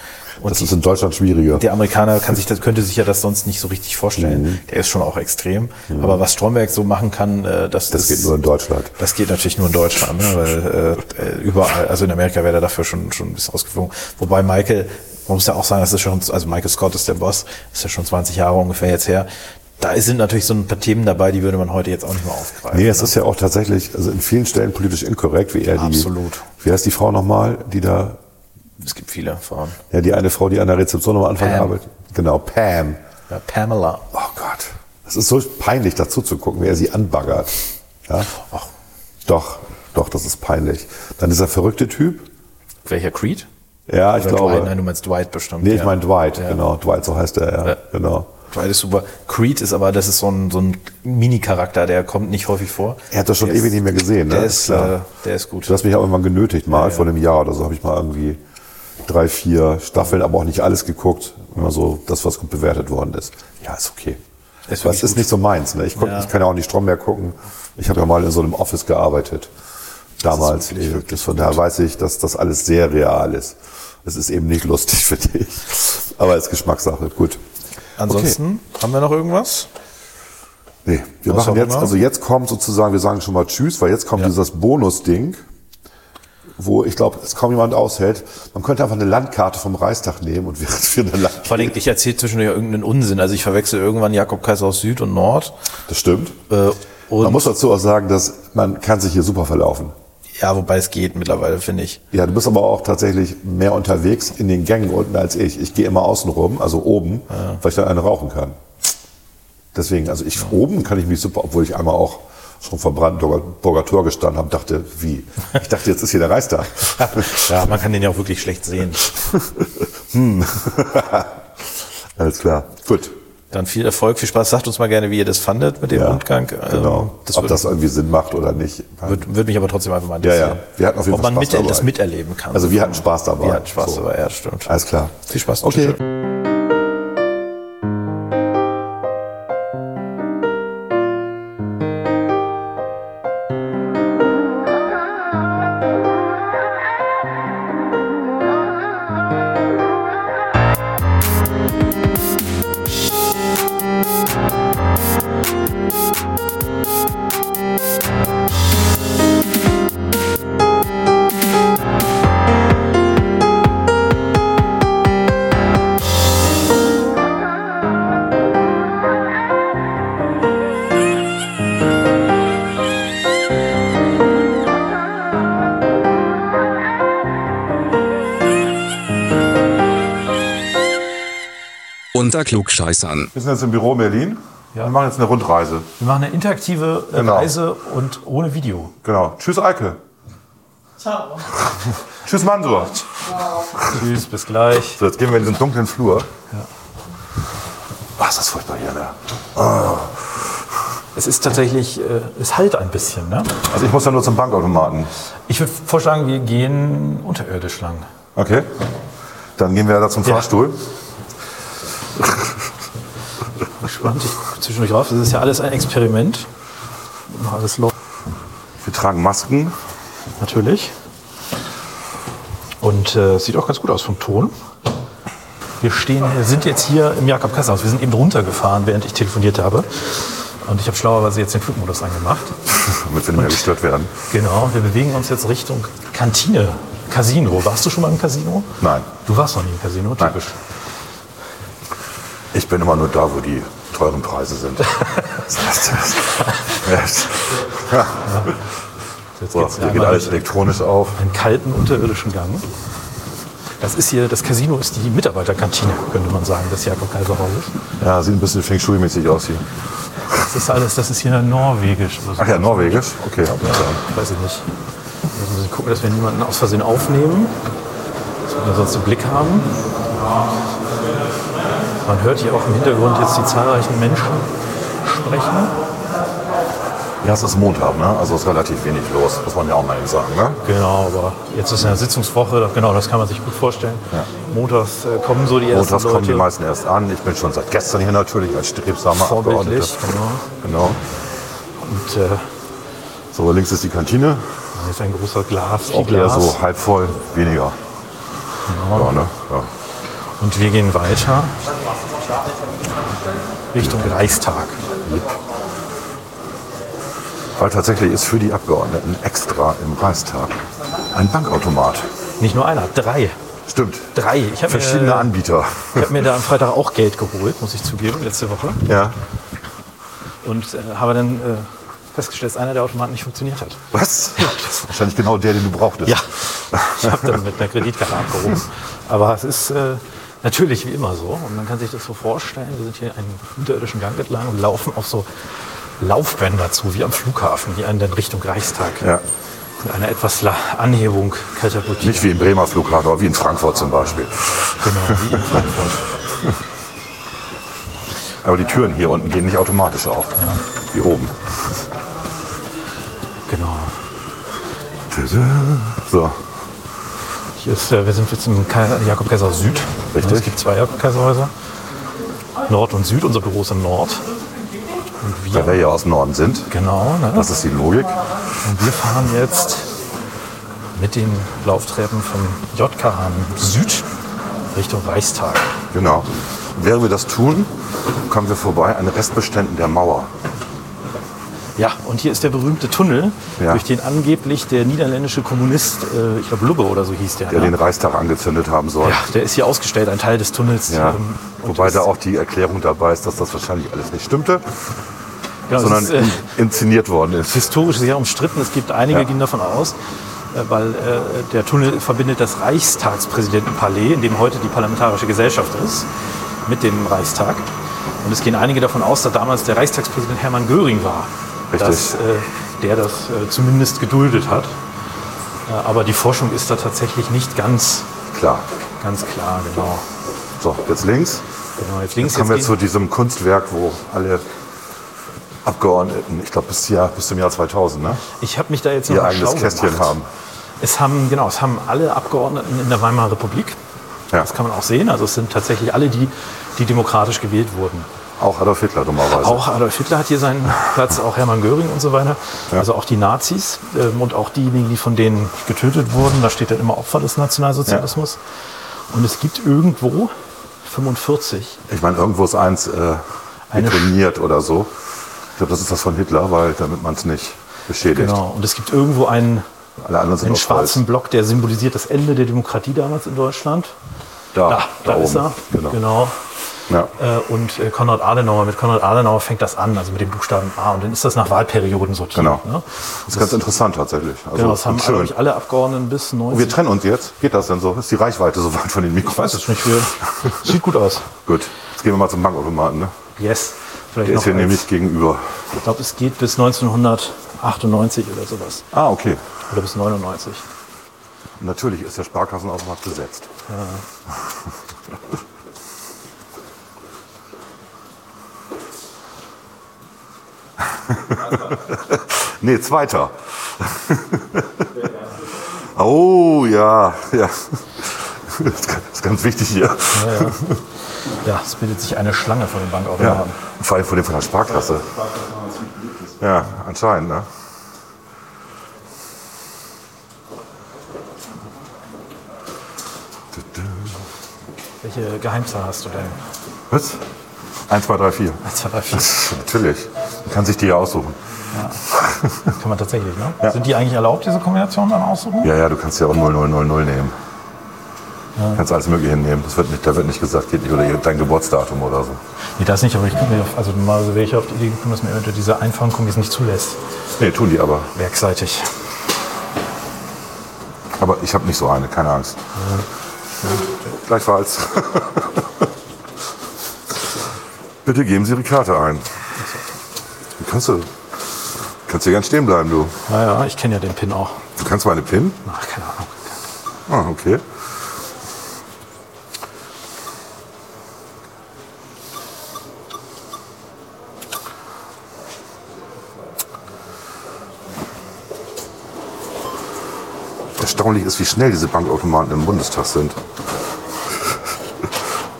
Und Das ist in Deutschland schwieriger. der Amerikaner kann sich das, könnte sich ja das sonst nicht so richtig vorstellen. Mhm. Der ist schon auch extrem. Aber was Stromberg so machen kann, äh, das, Das ist, geht nur in Deutschland. das geht natürlich nur in Deutschland, ne? weil äh, äh, überall, also in Amerika wäre er dafür schon, schon ein bisschen ausgeflogen. Wobei Michael, man muss ja auch sagen, das ist schon, also Michael Scott ist der Boss, ist ja schon 20 Jahre ungefähr jetzt her. Da sind natürlich so ein paar Themen dabei, die würde man heute jetzt auch nicht mehr aufgreifen. Nee, es ist ja auch tatsächlich, also in vielen Stellen politisch inkorrekt, wie er die. Absolut. Wie heißt die Frau nochmal, die da, Es gibt viele Frauen. ja, die eine Frau, die an der Rezeption am Anfang Pam. arbeitet. Genau, Pam. Ja, Pamela. Oh Gott. Es ist so peinlich, dazu zu gucken, wie er sie anbaggert. Ja? Ach, Doch, doch, das ist peinlich. Dann dieser verrückte Typ. welcher Creed? Ja, ich Oder glaube. Dwight? Nein, du meinst Dwight bestimmt. nee, ich ja. meine Dwight, Ja. genau. Dwight, so heißt er, ja. Ja. Genau. Dwight ist super. Creed ist aber, das ist so ein, so ein Mini-Charakter, der kommt nicht häufig vor. Er hat das schon Der ewig ist- nicht mehr gesehen, ne? Der ist, Klar. äh, der ist gut. Du hast mich auch irgendwann genötigt, mal vor einem Jahr oder so, habe ich mal irgendwie drei, vier Staffeln, aber auch nicht alles geguckt. Immer so das, was gut bewertet worden ist. Ja, ist okay. Ist Aber es ist gut. nicht so meins. Ne? Ich, konnt, Ja. ich kann ja auch nicht Stromberg gucken. Ich habe ja mal in so einem Office gearbeitet. Damals. Das wirklich von daher weiß ich, dass das alles sehr real ist. Es ist eben nicht lustig für dich. Aber es ist Geschmackssache. Gut. Ansonsten, haben wir noch irgendwas? Nee, wir Was machen jetzt, also jetzt kommt sozusagen, wir sagen schon mal Tschüss, weil jetzt kommt Ja. dieses Bonus-Ding, wo ich glaube, es kaum jemand aushält. Man könnte einfach eine Landkarte vom Reichstag nehmen und während wir eine Land Vor allem, ich erzähle zwischendurch irgendeinen Unsinn. Also ich verwechsel irgendwann Jakob Kaiser aus Süd und Nord. Das stimmt. Äh, Man muss dazu auch sagen, dass man kann sich hier super verlaufen. ja, wobei es geht mittlerweile, finde ich. Ja, du bist aber auch tatsächlich mehr unterwegs in den Gängen unten als ich. Ich gehe immer außen rum, also oben, weil ich dann eine rauchen kann. Deswegen, also ich oben kann ich mich super, obwohl ich einmal auch schon vor Brandenburger Tor gestanden habe, dachte, wie? Ich dachte, jetzt ist hier der Reichstag. Ja, man kann den ja auch wirklich schlecht sehen. Alles klar. Gut. Dann viel Erfolg, viel Spaß. Sagt uns mal gerne, wie ihr das fandet mit dem Ja, Rundgang. Genau. Ähm, Das Ob würde das irgendwie Sinn macht oder nicht. würd, würd mich aber trotzdem einfach mal Ja, interessieren. ja. Wir hatten auf jeden Ob Fall man Spaß mit, dabei. das miterleben kann. Also wir hatten Spaß dabei. Wir hatten Spaß So. dabei, ja, stimmt. Alles klar. Viel Spaß. Okay. Tschüss. Klugscheißern. Wir sind jetzt im Büro in Berlin. Ja. Wir machen jetzt eine Rundreise. Wir machen eine interaktive äh, Genau. Reise und ohne Video. Genau. Tschüss, Eike. Ciao. Tschüss, Mansur. Tschüss, bis gleich. So, jetzt gehen wir in diesen dunklen Flur. Ja. Ach, ist das furchtbar hier, ne? Es ist tatsächlich, äh, es halt ein bisschen. Ne? Also ich muss ja nur zum Bankautomaten. Ich würde vorschlagen, wir gehen unterirdisch lang. Okay. Dann gehen wir da zum Ja. Fahrstuhl. Spannend, ich gucke zwischendurch rauf. Das ist ja alles ein Experiment. Alles läuft. Wir tragen Masken. Natürlich. Und äh, es sieht auch ganz gut aus vom Ton. Wir stehen, sind jetzt hier im Jakob Kassaus. Wir sind eben runtergefahren, während ich telefoniert habe. Und ich habe schlauerweise jetzt den Flugmodus angemacht. damit wir nicht mehr gestört werden. Genau, wir bewegen uns jetzt Richtung Kantine, Casino. Warst du schon mal im Casino? Nein. Du warst noch nie im Casino, Nein. typisch. Ich bin immer nur da, wo die teuren Preise sind. Ja. Jetzt geht's hier geht alles elektronisch auf. einen kalten unterirdischen Gang. Das ist hier, das Casino ist die Mitarbeiterkantine, könnte man sagen, des Jakob Kaiser Hauses. Ja, sieht ein bisschen Feng Shui-mäßig aus hier. Das ist alles, das ist hier norwegisch. Ach ja, norwegisch? Okay. Ja, weiß ich nicht. Wir müssen gucken, dass wir niemanden aus Versehen aufnehmen. Dass wir sonst einen Blick haben. Man hört hier auch im Hintergrund jetzt die zahlreichen Menschen sprechen. Ja, es ist Montag, ne? Also ist relativ wenig los, muss man ja auch mal eben sagen, ne? Genau, aber jetzt ist eine Sitzungswoche, genau, das kann man sich gut vorstellen. Montags äh, kommen so die ersten Montags kommen die meisten erst an. Ich bin schon seit gestern hier natürlich als strebsamer Abgeordneter. Genau. Genau. Und äh, So, links ist die Kantine. hier ist ein großer Glas, Auch eher Glas. so halb voll, weniger. Ja, ne? Ja. Und wir gehen weiter Richtung Reichstag. Weil tatsächlich ist für die Abgeordneten extra im Reichstag ein Bankautomat. Nicht nur einer, drei. Stimmt. Drei. Ich habe Verschiedene mir, Anbieter. ich hab mir da am Freitag auch Geld geholt, muss ich zugeben, letzte Woche. Ja. Und äh, habe dann äh, festgestellt, dass einer der Automaten nicht funktioniert hat. Was? Das ist wahrscheinlich genau der, den du brauchtest. Ja, ich habe dann mit einer Kreditkarte abgehoben. Aber es ist äh, natürlich wie immer so. Und man kann sich das so vorstellen, wir sind hier einen unterirdischen Gang entlang und laufen auf so Laufbänder zu, wie am Flughafen, die einen dann Richtung Reichstag Ja. mit einer etwas Anhebung katapultieren. Nicht wie im Bremer Flughafen, aber wie in Frankfurt zum Beispiel. Genau, wie in Frankfurt. Aber die Türen hier unten gehen nicht automatisch auf. Wie oben. Genau. So. Hier ist, äh, wir sind jetzt im Jakob Kaiser Süd. Richtig. Es gibt zwei Jakob Kaiserhäuser. Nord und Süd. Unser Büro ist im Nord. Und Weil wir, wir ja aus dem Norden sind. genau, ne? Das ist die Logik. Und wir fahren jetzt mit den Lauftreppen vom JKH Süd Richtung Reichstag. Genau. Während wir das tun, kommen wir vorbei an Restbeständen der Mauer. Ja, und hier ist der berühmte Tunnel, Ja. durch den angeblich der niederländische Kommunist, äh, ich glaube Lubbe oder so hieß der, der ne? den Reichstag angezündet haben soll. ja, der ist hier ausgestellt, ein Teil des Tunnels. Ja. ähm, Wobei da auch die Erklärung dabei ist, dass das wahrscheinlich alles nicht stimmte, genau, sondern ist, äh, in, inszeniert worden ist. historisch sehr umstritten. Es gibt einige, Ja. gehen davon aus, äh, weil äh, der Tunnel verbindet das Reichstagspräsidentenpalais, in dem heute die Parlamentarische Gesellschaft ist, mit dem Reichstag. Und es gehen einige davon aus, dass damals der Reichstagspräsident Hermann Göring war, Richtig. dass äh, der das äh, zumindest geduldet hat. Äh, aber die Forschung ist da tatsächlich nicht ganz, Klar. ganz klar, genau. So, jetzt links. Genau, jetzt links Jetzt kommen wir jetzt zu gehen- diesem Kunstwerk, wo alle Abgeordneten, ich glaube bis, Jahr, bis zum Jahr 2000, ne, Ich habe mich da jetzt noch ihr eigenes schlau Kästchen gemacht. haben. Es haben, genau, es haben alle Abgeordneten in der Weimarer Republik. Ja. Das kann man auch sehen. Also es sind tatsächlich alle die, die demokratisch gewählt wurden. Auch Adolf Hitler dummerweise. Auch Adolf Hitler hat hier seinen Platz, auch Hermann Göring und so weiter. Also auch die Nazis ähm, und auch diejenigen, die von denen getötet wurden. Da steht dann immer Opfer des Nationalsozialismus. Und es gibt irgendwo 45. Ich meine, irgendwo ist eins äh, oder so. Ich glaube, das ist das von Hitler, weil damit man es nicht beschädigt. Genau. Und es gibt irgendwo einen, einen schwarzen Holz. Block, der symbolisiert das Ende der Demokratie damals in Deutschland. Da, Da, da, ist oben. er. Genau. genau. Ja. Äh, Und äh, Konrad Adenauer, mit Konrad Adenauer fängt das an, also mit dem Buchstaben A. Und dann ist das nach Wahlperioden sortiert. Genau. Ne? Das ist ganz interessant tatsächlich. Also Genau, das haben und schön. alle Abgeordneten bis 90. Wir trennen uns jetzt. Geht das denn so? Ist die Reichweite so weit von den Mikros? Ich weiß es nicht. Wir, sieht gut aus. Gut, jetzt gehen wir mal zum Bankautomaten. Ne? Yes. Vielleicht Der ist hier als- nämlich gegenüber. Ich glaube, es geht bis 1998 oder sowas. Ah, okay. Oder bis 99. Natürlich ist der Sparkassenautomat besetzt. nee, zweiter. oh ja, ja. Das ist ganz wichtig hier. Ja, es bildet sich eine Schlange vor dem Ja. Bankautomaten. Vor allem von dem von der Sparkasse. Ja, anscheinend, ne? Welche Geheimzahl hast du denn? Was? 1, 2, 3, 4. 1, 2, 3, 4. Natürlich. Man kann sich die ja aussuchen. Kann man tatsächlich, ne? Sind die eigentlich erlaubt, diese Kombination dann aussuchen? Ja, ja, du kannst ja auch 0000 nehmen. Du kannst alles Mögliche hinnehmen. Das wird nicht, da wird nicht gesagt, geht nicht oder dein Geburtsdatum oder so. Nee, das nicht, aber ich könnte mir, auf- also normalerweise wäre ich auf die Idee gekommen, dass mir eventuell diese Einfangkombis nicht zulässt. Nee, tun die aber. Werkseitig. Aber ich habe nicht so eine, keine Angst. Gleichfalls. Bitte geben Sie Ihre Karte ein. Du kannst du. Kannst hier ganz stehen bleiben, du. Naja, ich kenne ja den PIN auch. Du kannst meine PIN? Ach, keine Ahnung. Ah, okay. Erstaunlich ist, wie schnell diese Bankautomaten im Bundestag sind.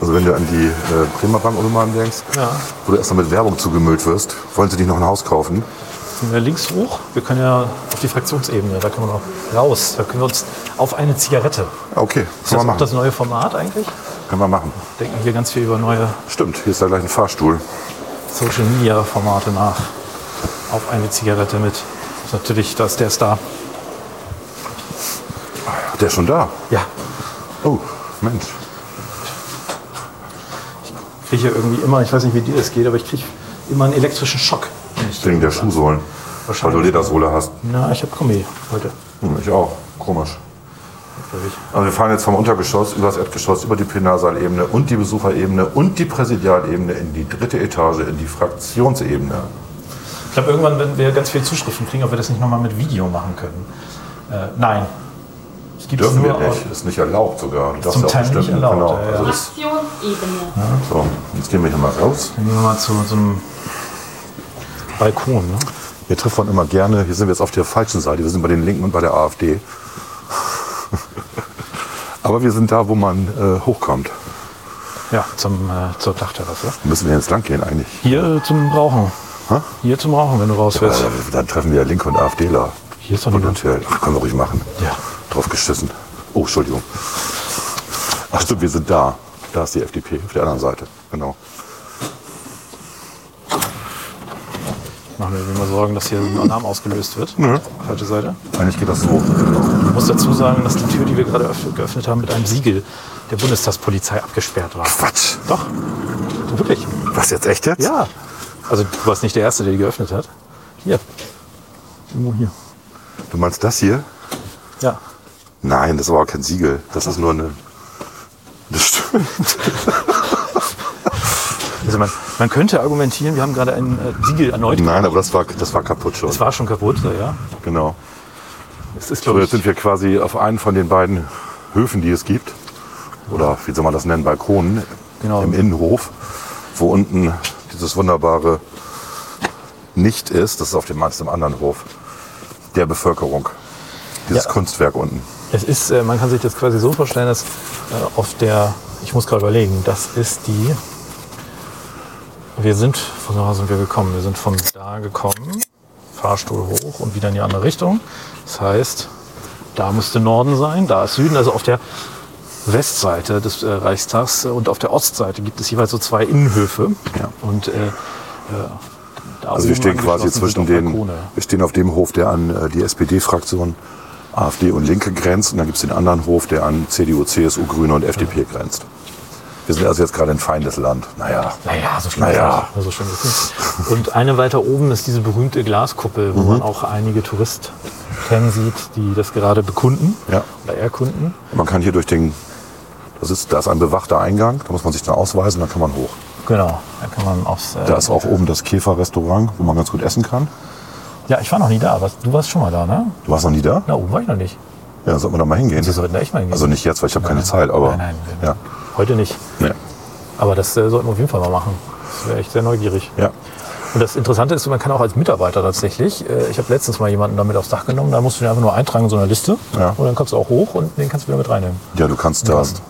Also wenn du an die äh, Bremer Bankautomaten denkst, Ja. wo du erstmal mit Werbung zugemüllt wirst, wollen sie dich noch ein Haus kaufen? Gehen wir links hoch. Wir können ja auf die Fraktionsebene, da können wir noch raus. Da können wir uns auf eine Zigarette. Ah, Okay, Ist können das wir machen. das neue Format eigentlich? Können wir machen. Denken hier ganz viel über neue Stimmt, hier ist da gleich ein Fahrstuhl. Social Media Formate nach. Auf eine Zigarette mit. Ist natürlich, da ist der Star. Der ist schon da. Ja. Oh, Mensch. Ich kriege irgendwie immer, ich weiß nicht, wie dir das geht, aber ich kriege immer einen elektrischen Schock. Wegen der Schuhsohlen. Weil du. Ledersohle hast. Na, ich habe Gummi heute. Hm, ich auch. Komisch. Also wir fahren jetzt vom Untergeschoss über das Erdgeschoss, über die Plenarsalebene und die Besucherebene und die Präsidialebene in die dritte Etage, in die Fraktionsebene. Ich glaube, irgendwann werden wir ganz viele Zuschriften kriegen, ob wir das nicht nochmal mit Video machen können. Äh, nein. Es gibt Dürfen wir nur nicht. Ist nicht erlaubt sogar. Du darfst Zum ja auch Teil nicht erlaubt, Genau. ja, ja. Also das, Fraktionsebene. so, jetzt gehen wir hier mal raus. Dann gehen wir mal zu so einem Balkon. Ne? Hier trifft man immer gerne, hier sind wir jetzt auf der falschen Seite, wir sind bei den Linken und bei der AfD. Aber wir sind da, wo man äh, hochkommt. Ja, zum, äh, zur Dachterrasse. Müssen wir jetzt lang gehen eigentlich? Hier äh, zum Rauchen. Hä? Hier zum Rauchen, wenn du raus willst. Äh, dann treffen wir Linke und AfDler. Hier ist doch niemand. ach, können wir ruhig machen. Ja. Drauf geschissen. Oh, Entschuldigung. Ach stimmt, wir sind da. Da ist die FDP, auf der anderen Seite. Genau. Machen wir immer Sorgen, dass hier ein Alarm ausgelöst wird. Falsche Seite. Eigentlich geht das so. Ich muss dazu sagen, dass die Tür, die wir gerade öff- geöffnet haben, mit einem Siegel der Bundestagspolizei abgesperrt war. Quatsch. Doch, wirklich. Was jetzt echt jetzt? Ja. Also du warst nicht der Erste, der die geöffnet hat. Hier. Irgendwo hier. Du meinst das hier? Ja. Nein, das war auch kein Siegel. Das ist nur eine. Das stimmt. Also man, man könnte argumentieren, wir haben gerade ein äh, Siegel erneut. Nein, aber das war, das war kaputt schon. Es war schon kaputt, ja. Genau. Es ist, So, jetzt sind wir quasi auf einen von den beiden Höfen, die es gibt. Oder wie soll man das nennen, Balkonen Genau. im Innenhof, wo unten dieses wunderbare Nicht ist, das ist auf dem im anderen Hof, der Bevölkerung. Dieses Ja. Kunstwerk unten. Es ist, äh, man kann sich das quasi so vorstellen, dass äh, auf der, ich muss gerade überlegen, das ist die, wir sind, von da sind wir gekommen, wir sind von da gekommen, Fahrstuhl hoch und wieder in die andere Richtung. Das heißt, da müsste Norden sein, da ist Süden, also auf der Westseite des äh, Reichstags und auf der Ostseite gibt es jeweils so zwei Innenhöfe. Ja. Und äh, äh, da Also wir stehen quasi zwischen den, wir stehen auf dem Hof, der an äh, die SPD-Fraktion, AfD und Linke grenzt. Und dann gibt es den anderen Hof, der an CDU, CSU, Grüne und FDP grenzt. Wir sind also jetzt gerade in Feindesland. Naja, Naja, so schlimm Naja. So schlimm ist nicht. Und eine weiter oben ist diese berühmte Glaskuppel, Mhm. wo man auch einige Touristen sieht, die das gerade bekunden Ja. oder erkunden. man kann hier durch den, das ist, da ist ein bewachter Eingang, da muss man sich dann ausweisen, dann kann man hoch. Genau, da kann man aufs. Äh, Da ist auch oben das Käferrestaurant, wo man ganz gut essen kann. Ja, ich war noch nie da, aber du warst schon mal da, ne? Du warst noch nie da? Da oben war ich noch nicht. Ja, dann sollten wir da mal hingehen. Wir sollten da echt mal hingehen. Also nicht jetzt, weil ich habe keine Zeit, aber Nein, nein, ja. heute nicht. Nee. Aber das äh, sollten wir auf jeden Fall mal machen. Das wäre echt sehr neugierig. Ja. Und das Interessante ist, man kann auch als Mitarbeiter tatsächlich, äh, ich habe letztens mal jemanden damit aufs Dach genommen, da musst du den einfach nur eintragen in so einer Liste Ja. und dann kannst du auch hoch und den kannst du wieder mit reinnehmen. ja, du kannst da, Gast.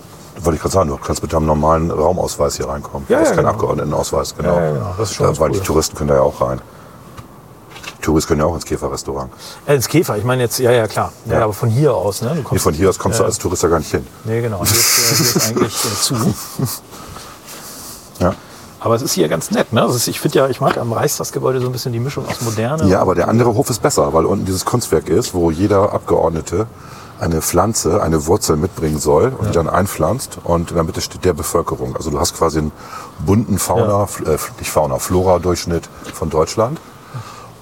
wollte ich gerade sagen, du kannst mit deinem normalen Raumausweis hier reinkommen. Ja, das ist ja, kein genau. Abgeordnetenausweis, genau. Ja, ja, genau. Das ist schon da, weil cool. die Touristen können da ja auch rein. Die Touristen können ja auch ins Käferrestaurant. Äh, ins Käfer, ich meine jetzt, ja, ja, klar. Ja. Ja. aber von hier aus, ne? Du Nee, kommst, von hier aus kommst du Ja. als Tourist ja gar nicht hin. Nee, genau. Hier ist, äh, hier ist eigentlich äh, zu. Ja. Aber es ist hier ganz nett, ne? Ist, ich finde ja, ich mag am Reichstagsgebäude so ein bisschen die Mischung aus Moderne. Ja, aber der andere Hof ist besser, weil unten dieses Kunstwerk ist, wo jeder Abgeordnete eine Pflanze, eine Wurzel mitbringen soll und die dann einpflanzt und in der Mitte steht der Bevölkerung. Also du hast quasi einen bunten Fauna, F- äh, nicht Fauna, Flora-Durchschnitt von Deutschland.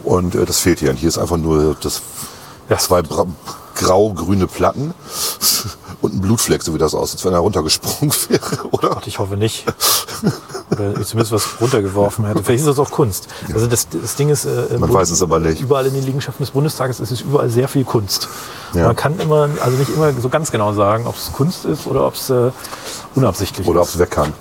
Und äh, das fehlt hier. Und hier ist einfach nur das Ja. zwei grau-grüne Platten und ein Blutfleck, so wie das aussieht, wenn er runtergesprungen wäre, oder? Ich hoffe nicht. Oder zumindest was runtergeworfen hätte. Vielleicht ist das auch Kunst. Also das, das Ding ist, äh, im Man weiß es aber nicht. Überall in den Liegenschaften des Bundestages ist es überall sehr viel Kunst. Ja. Man kann immer, also nicht immer so ganz genau sagen, ob es Kunst ist oder ob es äh, unabsichtlich Oder ob ist. es weg kann.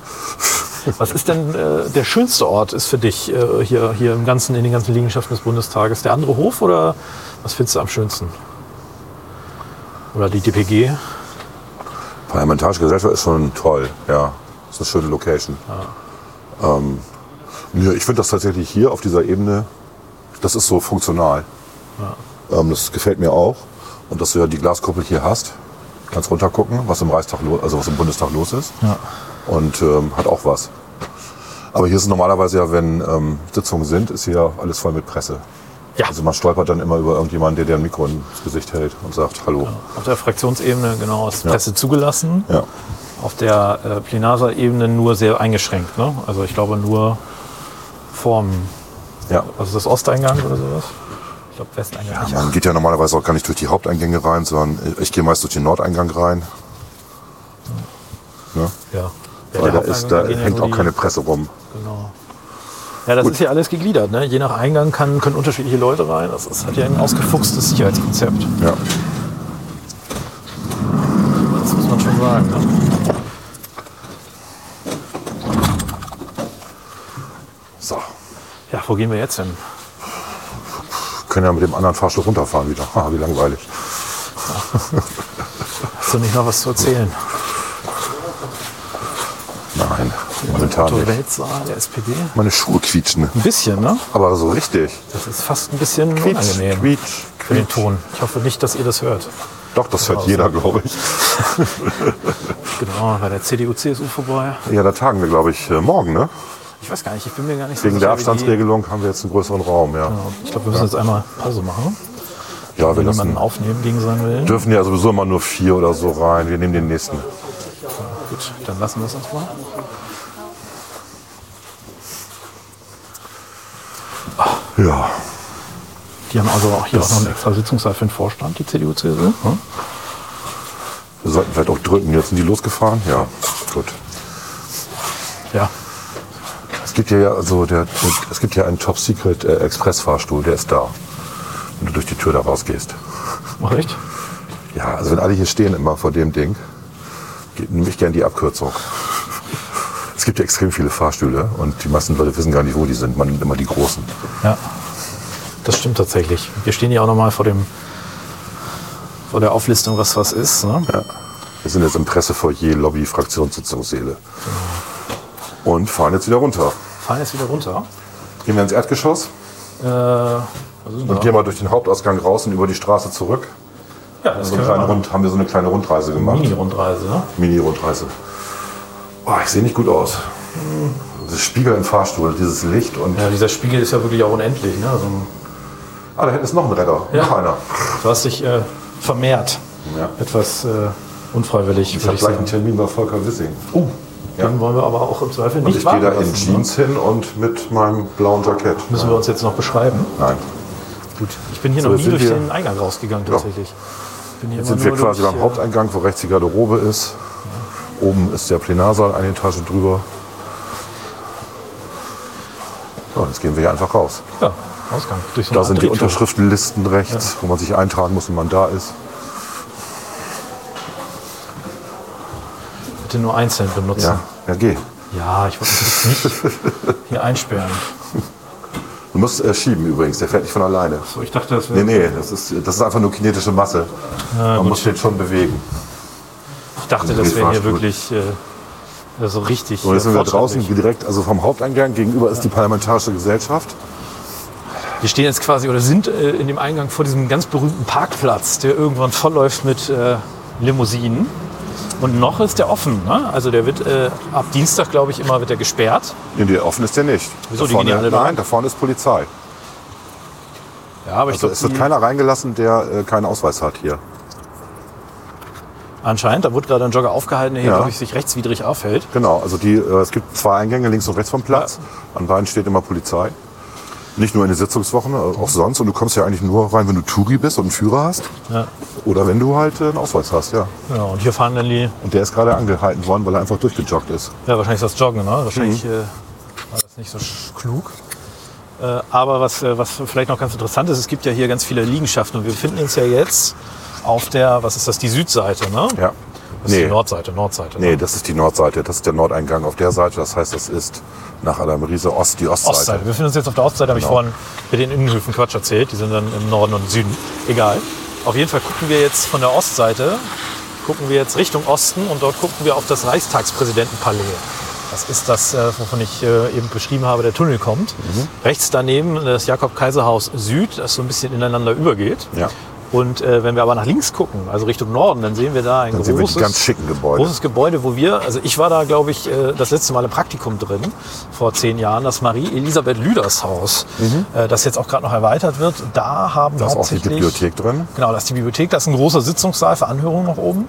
Was ist denn äh, der schönste Ort ist für dich äh, hier, hier im ganzen, in den ganzen Liegenschaften des Bundestages? Der andere Hof oder was findest du am schönsten? Oder die DPG? Parlamentarische Gesellschaft ist schon toll, ja. Ist eine schöne Location. Ähm, nö, ich finde das tatsächlich hier auf dieser Ebene, das ist so funktional. Ähm, das gefällt mir auch. Und dass du ja die Glaskuppel hier hast, kannst runtergucken, was im Reichstag los, also was im Bundestag los ist. Ja. Und ähm, hat auch was. Aber hier ist es normalerweise ja, wenn ähm, Sitzungen sind, ist hier alles voll mit Presse. Ja. Also man stolpert dann immer über irgendjemanden, der dir ein Mikro ins Gesicht hält und sagt Hallo. Auf der Fraktionsebene genau ist Presse zugelassen. Ja. Auf der äh, Plenarsaal-Ebene nur sehr eingeschränkt. Ne? Also ich glaube nur vorm, ja. ist das, Osteingang oder sowas? Ich glaube Westeingang. nicht. Man geht ja normalerweise auch gar nicht durch die Haupteingänge rein, sondern ich gehe meist durch den Nordeingang rein. Ne? Ja. Ja, Weil da, ist, da ja hängt auch die- keine Presse rum. Genau. Ja, das ist ja alles gegliedert. Ne? Je nach Eingang kann, können unterschiedliche Leute rein. Das ist, hat ja ein ausgefuchstes Sicherheitskonzept. Ja. Das muss man schon sagen. Ne? So. Ja, wo gehen wir jetzt hin? Können ja mit dem anderen Fahrstuhl runterfahren wieder. Ah, wie langweilig. Hast du nicht noch was zu erzählen? Nein, momentan nicht. Toiletsaal der SPD? Meine Schuhe quietschen. Ein bisschen, ne? Aber so richtig. Das ist fast ein bisschen unangenehm quietsch, für den quietsch. Ton. Ich hoffe nicht, dass ihr das hört. Doch, das hört jeder, glaube ich. Genau, bei der CDU, CSU vorbei. Ja, da tagen wir, glaube ich, äh, morgen, ne? Ich weiß gar nicht, ich bin mir gar nicht so Wegen der sicher, wie die- Abstandsregelung haben wir jetzt einen größeren Raum, ja. Genau. Ich glaube, wir müssen jetzt einmal Pause machen. Ja, wir Wenn lassen, jemanden aufnehmen gegen sein Willen. dürfen ja sowieso immer nur vier oder so rein. Wir nehmen den nächsten. Gut, dann lassen wir es uns mal. Ja. Die haben also auch hier auch noch einen extra Sitzungssaal für den Vorstand, die CDU, CSU. Hm? Wir sollten vielleicht auch drücken. Jetzt sind die losgefahren? Ja, gut. Ja. Es gibt ja also der, es gibt ja einen Top Secret äh, Express Fahrstuhl, der ist da. Wenn du durch die Tür da rausgehst. Ach echt? Ja, also wenn alle hier stehen immer vor dem Ding, nehme ich gerne die Abkürzung. Es gibt ja extrem viele Fahrstühle und die meisten Leute wissen gar nicht, wo die sind. Man nimmt immer die großen. Ja, das stimmt tatsächlich. Wir stehen hier auch nochmal vor dem vor der Auflistung, was was ist. Ne? Ja. Wir sind jetzt im Pressefoyer Lobby Fraktionssitzungssäle. Und fahren jetzt wieder runter. Fahren jetzt wieder runter. Gehen wir ins Erdgeschoss Äh, und gehen mal durch den Hauptausgang raus und über die Straße zurück. Ja, das So eine können wir kleine machen. Rund, haben wir so eine kleine Rundreise gemacht. Mini-Rundreise. Ne? Mini-Rundreise. Oh, ich sehe nicht gut aus. Das Spiegel im Fahrstuhl, dieses Licht und. Ja, dieser Spiegel ist ja wirklich auch unendlich. Ne? Also, Ah, da hinten ist noch ein Retter. Ja. Noch einer. du hast dich äh, vermehrt. Ja. Etwas äh, unfreiwillig, Ich habe ich gleich einen. Termin bei Volker Wissing. Oh, Ja. den wollen wir aber auch im Zweifel Und nicht ich gehe da in ne? Jeans hin und mit meinem blauen Jackett. Müssen wir uns jetzt noch beschreiben? Nein. Gut. Ich bin hier So, noch nie durch den Eingang rausgegangen tatsächlich. Ich bin hier Jetzt sind wir quasi durch, beim Haupteingang, wo rechts die Garderobe ist. Oben ist der Plenarsaal, eine Etage drüber. So, jetzt gehen wir hier einfach raus. Ja, Ausgang. Durch so Da sind die. Unterschriftenlisten rechts, wo man sich eintragen muss, wenn man da ist. Bitte nur einzeln benutzen. Ja, ja geh. Ja, ich wollte jetzt nicht hier einsperren. Du musst äh, schieben übrigens, der fährt nicht von alleine. So, ich dachte, das wäre. Nee, nee, das ist, das ist einfach nur kinetische Masse. man muss den schon bewegen. Ich dachte, Im das wäre hier wirklich äh, so richtig. So, jetzt sind wir äh, draußen direkt, also vom Haupteingang gegenüber ist die Parlamentarische Gesellschaft. Wir stehen jetzt quasi oder sind äh, in dem Eingang vor diesem ganz berühmten Parkplatz, der irgendwann vollläuft mit äh, Limousinen. Und noch ist der offen. Ne? Also der wird äh, ab Dienstag, glaube ich, immer wird der gesperrt. Nee, die offen ist der nicht. Wieso, Da die vorne, gehen ja alle Nein, rein? da vorne ist Polizei. Ja, aber ich Also glaube, es wird keiner reingelassen, der äh, keinen Ausweis hat hier. anscheinend, da wurde gerade ein Jogger aufgehalten, der hier, Ja. glaube ich, sich rechtswidrig aufhält. Genau, also die, äh, es gibt zwei Eingänge links und rechts vom Platz. An beiden steht immer Polizei. Nicht nur in den Sitzungswochen, äh, auch sonst. Und du kommst ja eigentlich nur rein, wenn du Touri bist und einen Führer hast. Ja. Oder wenn du halt äh, einen Ausweis hast, ja. Genau, und hier fahren dann die, Und der ist gerade angehalten worden, weil er einfach durchgejoggt ist. ja, wahrscheinlich das Joggen, ne? Wahrscheinlich Mhm. äh, war das nicht so klug. Äh, aber was, äh, was vielleicht noch ganz interessant ist, es gibt ja hier ganz viele Liegenschaften und wir befinden uns ja jetzt auf der, was ist das, die Südseite, ne? Ja. Das ist Nee. die Nordseite, Nordseite. Nee, ne? das ist die Nordseite. Das ist der Nordeingang auf der Seite. Das heißt, das ist nach Adam Riese Ost, die Ostseite. Ostseite. Wir befinden uns jetzt auf der Ostseite, habe ich Genau. vorhin mit den Innenhöfen Quatsch erzählt. Die sind dann im Norden und Süden. Egal. Auf jeden Fall gucken wir jetzt von der Ostseite, gucken wir jetzt Richtung Osten und dort gucken wir auf das Reichstagspräsidentenpalais. Das ist das, äh, wovon ich äh, eben beschrieben habe, der Tunnel kommt. Mhm. Rechts daneben das Jakob-Kaiser-Haus Süd, das so ein bisschen ineinander übergeht. Ja. Und äh, wenn wir aber nach links gucken, also Richtung Norden, dann sehen wir da ein Dann wir großes, ganz schicken Gebäude. großes Gebäude, wo wir, also ich war da, glaube ich, äh, das letzte Mal im Praktikum drin, vor zehn Jahren, das Marie-Elisabeth Lüders Haus, äh, das jetzt auch gerade noch erweitert wird. Da haben Mhm. Da ist auch die hauptsächlich... Bibliothek drin. Genau, das ist die Bibliothek, das ist ein großer Sitzungssaal für Anhörungen noch oben.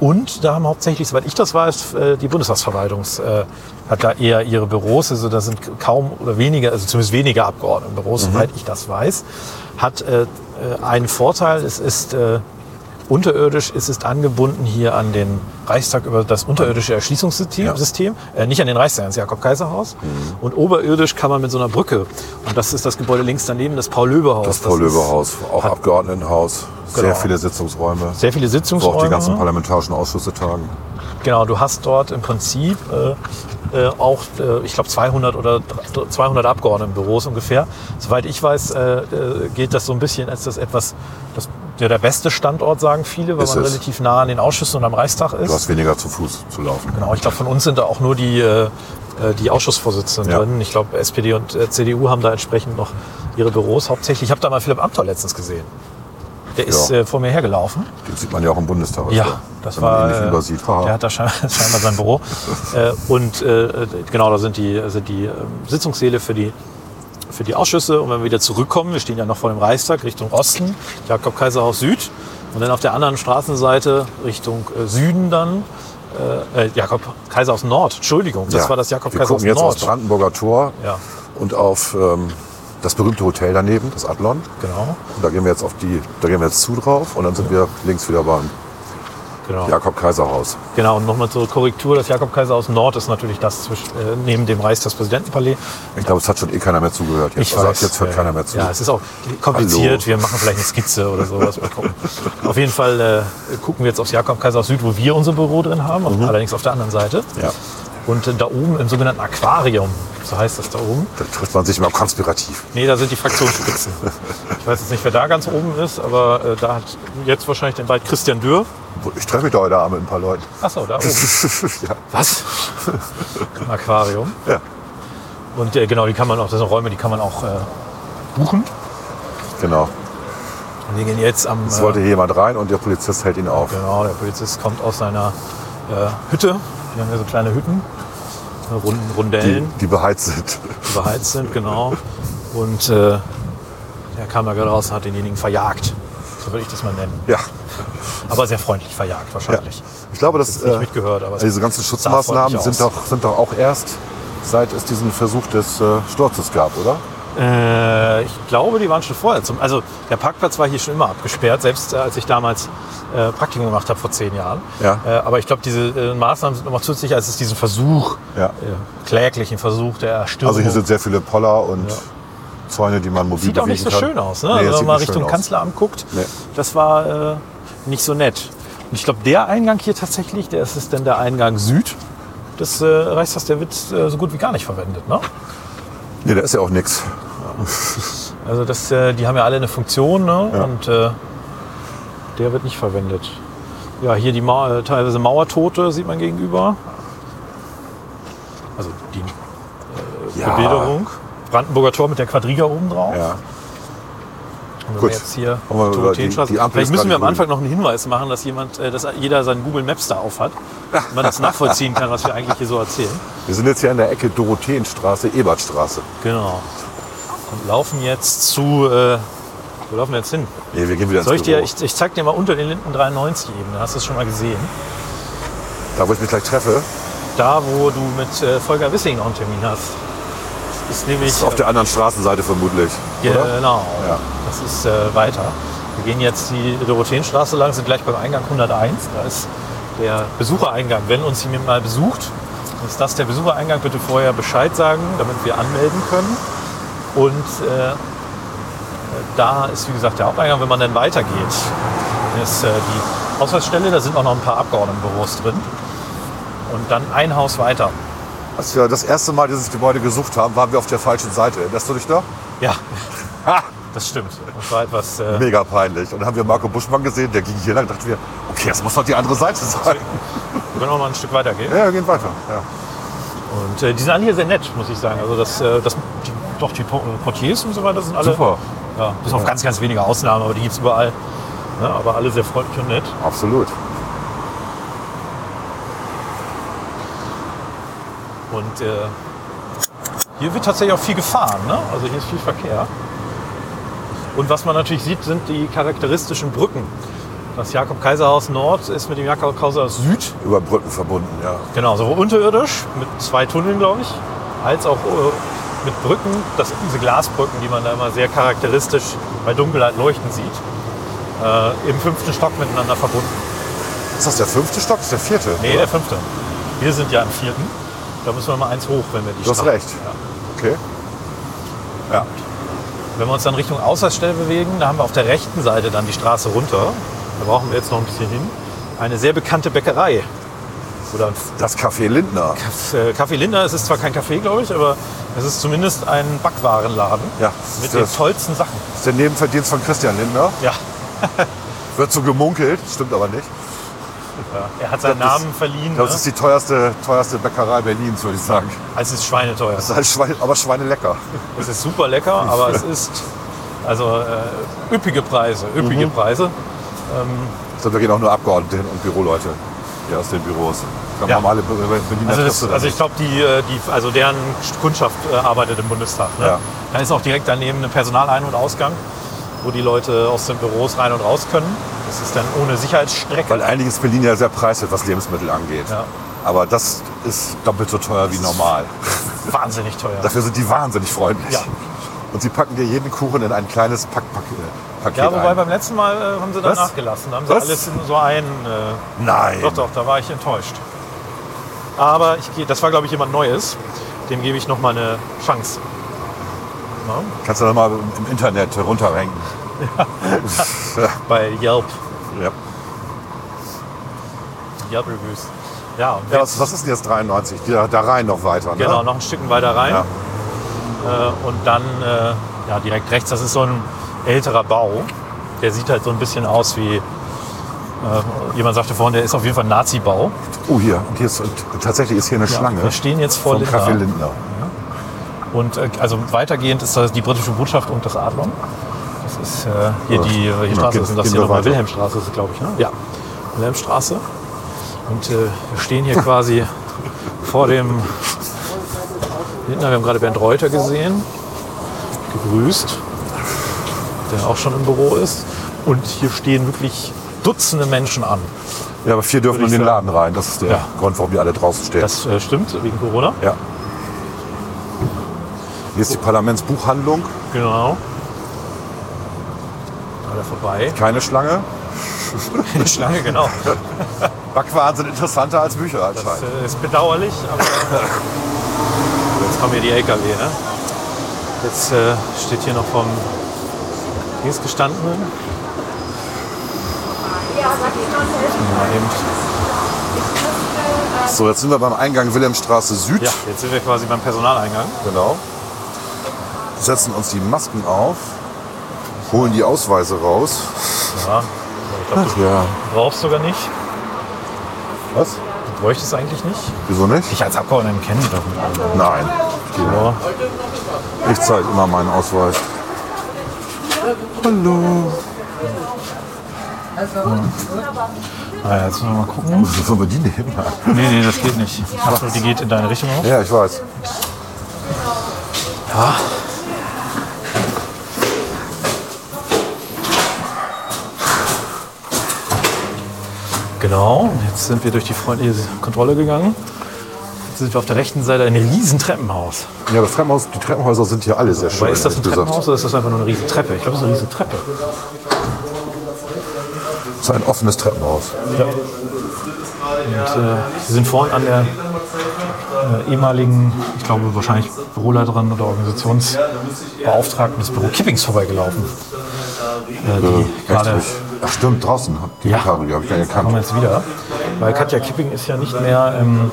Und da haben hauptsächlich, soweit ich das weiß, äh, die Bundestagsverwaltung äh, hat da eher ihre Büros. Also da sind kaum oder weniger, also zumindest weniger Abgeordnetenbüros, Mhm. soweit ich das weiß. Hat äh, einen Vorteil, es ist äh, unterirdisch, es ist angebunden hier an den Reichstag über das unterirdische Erschließungssystem, Ja. System, äh, nicht an den Reichstag, ans Jakob-Kaiser-Haus. Mhm. Und oberirdisch kann man mit so einer Brücke, und das ist das Gebäude links daneben, das Paul-Löbe-Haus. Das Paul-Löbe-Haus, auch hat- Abgeordnetenhaus. Sehr Genau. viele Sitzungsräume. Sehr viele Wo Sitzungsräume. auch die ganzen parlamentarischen Ausschüsse tagen. Genau, du hast dort im Prinzip äh, äh, auch, äh, ich glaube, 200 oder 3- 200 Abgeordnetenbüros ungefähr. Soweit ich weiß, äh, äh, gilt das so ein bisschen als das etwas, das, der, der beste Standort, sagen viele, weil Ist man es. relativ nah an den Ausschüssen und am Reichstag Du ist. hast weniger zu Fuß zu laufen. Genau, ich glaube, von uns sind da auch nur die, äh, die Ausschussvorsitzenden Ja. drin. Ich glaube, SPD und CDU haben da entsprechend noch ihre Büros hauptsächlich. Ich habe da mal Philipp Amthor letztens gesehen. Der ist Ja. äh, vor mir hergelaufen. Den sieht man ja auch im Bundestag. Ja, öfter, das wenn man war. ihn nicht äh, übersieht. Der hat da scheinbar, scheinbar sein Büro. äh, und äh, genau, da sind die, sind die ähm, Sitzungssäle für die, für die Ausschüsse. Und wenn wir wieder zurückkommen, wir stehen ja noch vor dem Reichstag Richtung Osten, Jakob-Kaiserhaus Süd. Und dann auf der anderen Straßenseite Richtung äh, Süden dann. Äh, äh, Jakob Kaiserhaus Nord, Entschuldigung, das Ja. war das Jakob Wir Kaiserhaus gucken jetzt Nord. aufs Brandenburger Tor Ja, und auf ähm, das berühmte Hotel daneben, das Adlon. genau. Und da gehen wir jetzt auf die, da gehen wir jetzt zu drauf und dann sind wir links wieder beim genau. Jakob-Kaiser-Haus. Genau, und nochmal zur Korrektur, das Jakob Kaiserhaus Nord ist natürlich das zwischen, äh, neben dem Reichstagspräsidentenpalais. Ich glaube, es hat schon eh keiner mehr zugehört. Jetzt, Ich also weiß. jetzt hört ja, keiner mehr zu. Ja, es ist auch kompliziert. Hallo. Wir machen vielleicht eine Skizze oder sowas. Mal gucken. Auf jeden Fall äh, gucken wir jetzt aufs Jakob Kaiserhaus Süd, wo wir unser Büro drin haben, allerdings auf der anderen Seite. Ja. Und äh, da oben im sogenannten Aquarium, so heißt das da oben, Da trifft man sich immer konspirativ. Nee, da sind die Fraktionsspitzen. ich weiß jetzt nicht, wer da ganz oben ist, aber äh, da hat jetzt wahrscheinlich den Wald Christian Dürr. Ich treffe mich da heute Abend mit ein paar Leuten. Achso, da oben. ja. Was? Im Aquarium. ja, Und äh, genau, die kann man auch, das sind Räume, die kann man auch äh, buchen. genau. Und wir gehen jetzt am. Es Äh, wollte hier jemand rein und der Polizist hält ihn auf. genau, der Polizist kommt aus seiner äh, Hütte. Wir haben hier so kleine Hütten, Runden, Die, Rundellen, die beheizt sind. die beheizt sind, genau. Und äh, er kam da gerade raus und hat denjenigen verjagt. So würde ich das mal nennen. Ja. Aber sehr freundlich verjagt ja. wahrscheinlich. Ich glaube, dass Jetzt nicht äh, mitgehört, aber es diese ganzen Schutzmaßnahmen sind doch, sind doch auch erst seit es diesen Versuch des äh, Sturzes gab, oder? Äh, ich glaube, die waren schon vorher. Zum, also der Parkplatz war hier schon immer abgesperrt, selbst äh, als ich damals äh, Praktikum gemacht habe vor zehn Jahren. Ja. Äh, aber ich glaube, diese äh, Maßnahmen sind nochmal zusätzlich, als es diesen Versuch, Ja. äh, kläglichen Versuch der Erstürmung. Also hier sind sehr viele Poller und Zäune, die man mobil sieht auch nicht so kann. schön aus, ne? Nee, also, wenn man nicht Richtung. Kanzleramt guckt, Nee. das war nicht so nett. Und ich glaube, der Eingang hier tatsächlich, der ist es denn der Eingang Süd des Reichstags, der wird so gut wie gar nicht verwendet. Ne? Nee, da ist ja auch nichts. Also das, äh, die haben ja alle eine Funktion ne? Ja. und äh, der wird nicht verwendet. Ja, hier die Mau äh, teilweise Mauertote sieht man gegenüber. Also die äh, Ja. Bebilderung. Brandenburger Tor mit der Quadriga oben drauf. Ja. Wenn Gut. wir jetzt hier Ampel Vielleicht müssen wir am Anfang noch einen Hinweis machen, dass jemand, äh, dass jeder seinen Google Maps da auf hat, damit man das nachvollziehen kann, was wir eigentlich hier so erzählen. Wir sind jetzt hier an der Ecke Dorotheenstraße, Ebertstraße. Genau. Und laufen jetzt zu. Äh, wo laufen wir jetzt hin? Nee, wir gehen wieder ins Soll ich dir, Büro. ich, ich zeig dir mal unter den Linden 93 eben, da hast du es schon mal gesehen. Da, wo ich mich gleich treffe, Da, wo du mit äh, Volker Wissing noch einen Termin hast. Das ist nämlich. ist auf der anderen Straßenseite vermutlich. äh, genau. Ja. Das ist äh, weiter. Wir gehen jetzt die Dorotheenstraße lang, sind gleich beim Eingang 101. Da ist der Besuchereingang. Wenn uns jemand mal besucht, ist das der Besuchereingang. Bitte vorher Bescheid sagen, damit wir anmelden können. Und äh, da ist, wie gesagt, der Haupteingang. Wenn man dann weitergeht, ist äh, die Ausweisstelle. Da sind auch noch ein paar Abgeordnetenbüros drin. Und dann ein Haus weiter. Als wir das erste Mal dieses Gebäude gesucht haben, waren wir auf der falschen Seite. Erinnerst du dich da? Ja! das stimmt. Das war etwas. Äh, Mega peinlich. Und dann haben wir Marco Buschmann gesehen, der ging hier lang. dachten wir, okay, das muss doch die andere Seite sein. wir können auch mal ein Stück weiter gehen. Ja, wir gehen weiter. Ja. Und äh, die sind alle hier sehr nett, muss ich sagen. Also das, äh, das die, doch die Po- Portiers und so weiter sind alle. Super. Ja, bis auf ganz, ganz wenige Ausnahmen, aber die gibt es überall. Ne, aber alle sehr freundlich und nett. Absolut. Und äh, hier wird tatsächlich auch viel gefahren. Ne? Also hier ist viel Verkehr. Und was man natürlich sieht, sind die charakteristischen Brücken. Das Jakob-Kaiser-Haus Nord ist mit dem Jakob-Kaiser-Haus Süd Über Brücken verbunden, ja. Genau, sowohl unterirdisch mit zwei Tunneln, glaube ich, als auch äh, mit Brücken. Das sind diese Glasbrücken, die man da immer sehr charakteristisch bei Dunkelheit leuchten sieht. Äh, Im fünften Stock miteinander verbunden. Ist das der fünfte Stock? Das ist der vierte? Nee, oder? der fünfte. Wir sind ja im vierten. Da müssen wir mal eins hoch, wenn wir die Du hast recht. Ja. Okay. Wenn wir uns dann Richtung Aussatzstelle bewegen, da haben wir auf der rechten Seite dann die Straße runter. Da brauchen wir jetzt noch ein bisschen hin. Eine sehr bekannte Bäckerei. Oder Das Café Lindner. Äh, Café Lindner, es ist zwar kein Café, glaube ich, aber es ist zumindest ein Backwarenladen Ja, mit den tollsten Sachen. Das ist der Nebenverdienst von Christian Lindner. Ja, Wird so gemunkelt, stimmt aber nicht. Er hat seinen glaub, Namen verliehen, Ich glaube, ne? das ist die teuerste, teuerste Bäckerei Berlins, würde ich sagen. es ist schweineteuer. Das ist halt Schweine, aber Schweine lecker. Es ist super lecker, aber es ist also äh, üppige Preise, üppige Mhm. Preise. Ich glaube, da gehen auch nur Abgeordnete hin und Büroleute hier aus den Büros. Ja. Berliner Also, das, also ich glaube, die, äh, die, also deren Kundschaft äh, arbeitet im Bundestag. Ne? Ja. Da ist auch direkt daneben ein Personalein- und Ausgang, wo die Leute aus den Büros rein und raus können. Das ist dann ohne Sicherheitsstrecke. Weil eigentlich ist Berlin ja sehr preiswert, was Lebensmittel angeht. Ja. Aber das ist doppelt so teuer wie normal. Wahnsinnig teuer. Dafür sind die wahnsinnig freundlich. Ja. Und sie packen dir jeden Kuchen in ein kleines Pack Pack Paket Ja, wobei ein. beim letzten Mal äh, haben sie da Was? nachgelassen. Da haben sie Was? alles in so einen. Äh, Nein. doch, doch, da war ich enttäuscht. Aber ich, das war, glaube ich, jemand Neues. Dem gebe ich noch mal eine Chance. Na, Kannst du dann mal im Internet runterranken. bei Yelp. Ja. Yelp Reviews. Ja, Ja, was, was ist denn jetzt 93? Da, da rein noch weiter, ne? Genau, noch ein Stück weiter rein. Ja. Äh, und dann äh, ja, direkt rechts, das ist so ein älterer Bau. Der sieht halt so ein bisschen aus wie, äh, jemand sagte vorhin, der ist auf jeden Fall ein Nazi-Bau. Oh, hier. Und hier ist, tatsächlich ist hier eine Schlange. Wir stehen jetzt vor Lindner. Café Lindner. Und äh, also weitergehend ist das die britische Botschaft und das Adlon. Ist äh, hier Ja. die, Ja, Straße ist das hier wir nochmal? Wilhelmstraße ist glaube ich, ne? Ja, Wilhelmstraße. Und äh, wir stehen hier quasi vor dem. Wir haben gerade Bernd Reuter gesehen, gegrüßt, der auch schon im Büro ist. Und hier stehen wirklich Dutzende Menschen an. Ja, aber vier dürfen in den sagen. Laden rein. Das ist der Ja. Grund, warum die alle draußen stehen. Das äh, stimmt, wegen Corona. ja. Hier ist die Parlamentsbuchhandlung. Genau. Gerade vorbei. Keine Schlange. Eine Schlange, genau. Backwaren sind interessanter als Bücher Das anscheinend. äh, ist bedauerlich, aber jetzt kommen hier die LKW. Ne? Jetzt äh, steht hier noch vom Dienstgestandenen. Mal eben- So, jetzt sind wir beim Eingang Wilhelmstraße Süd. Ja, jetzt sind wir quasi beim Personaleingang. Genau. Setzen uns die Masken auf, holen die Ausweise raus. Ja, ich glaube, Ja. du brauchst sogar nicht. Was? Du bräuchtest eigentlich nicht. Wieso nicht? Ich als Abgeordneten kenne die doch allem. Nein. Ja. Ich zeige immer meinen Ausweis. Hallo. Naja, jetzt müssen wir mal gucken. Wo sollen wir die nehmen? Nee, nee, das geht nicht. Achso, die geht in deine Richtung auf. Ja, ich weiß. Genau, jetzt sind wir durch die freundliche Kontrolle gegangen. Jetzt sind wir auf der rechten Seite ein riesen Treppenhaus. Ja, das Treppenhaus, die Treppenhäuser sind hier alle sehr schön. Aber ist das ein gesagt. Treppenhaus oder ist das einfach nur eine riesen Treppe? Ich glaube, es ist eine riesen Treppe. Das ist ein offenes Treppenhaus. Ja. Und äh, wir sind vorhin an der äh, ehemaligen, ich glaube wahrscheinlich Büroleiterin oder Organisationsbeauftragten des Büro Kippings vorbeigelaufen. Äh, die gerade Echt? Ach stimmt, draußen. Die Ja. Die habe ich gar nicht kommen erkannt. jetzt wieder. Weil Katja Kipping ist ja nicht mehr ähm,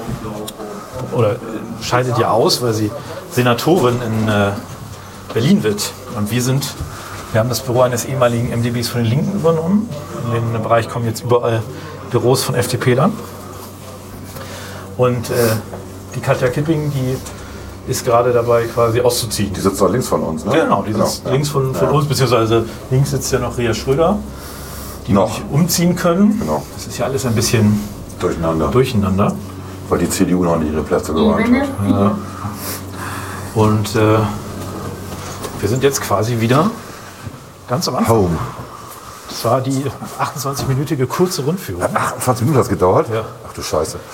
oder scheidet ja aus, weil sie Senatorin in äh, Berlin wird. Und wir sind, wir haben das Büro eines ehemaligen MDBs von den Linken übernommen. In den Bereich kommen jetzt überall Büros von FDP-Lern. Und äh, die Katja Kipping, die ist gerade dabei, quasi auszuziehen. Die sitzt da links von uns, ne? Genau, die sitzt ja. links von, von uns, beziehungsweise links sitzt ja noch Ria Schröder, die Noch. nicht umziehen können. Genau. Das ist ja alles ein bisschen Durcheinander. durcheinander. Weil die CDU noch nicht ihre Plätze geräumt hat. Und äh, wir sind jetzt quasi wieder ganz am Anfang. Home. Das war die 28-minütige kurze Rundführung. 28 Minuten hat es gedauert? Ja. Ach du Scheiße.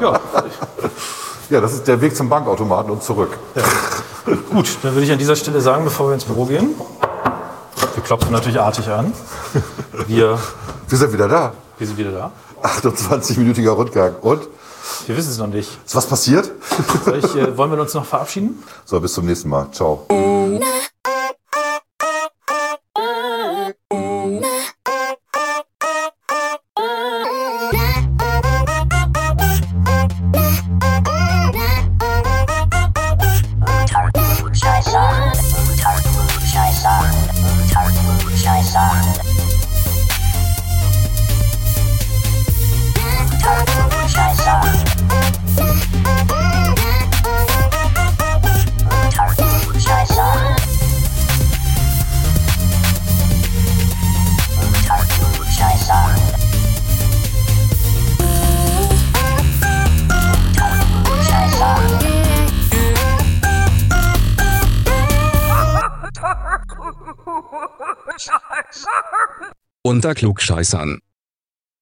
Ja, Ja, das ist der Weg zum Bankautomaten und zurück. gut, dann würde ich an dieser Stelle sagen, bevor wir ins Büro gehen, klopfen natürlich artig an. Wir, Wir sind wieder da. wir sind wieder da. 28-minütiger Rundgang. Und? Wir wissen es noch nicht. Ist was passiert? Soll ich, äh, wollen wir uns noch verabschieden? So, bis zum nächsten Mal. Ciao. Unter Klugscheißern.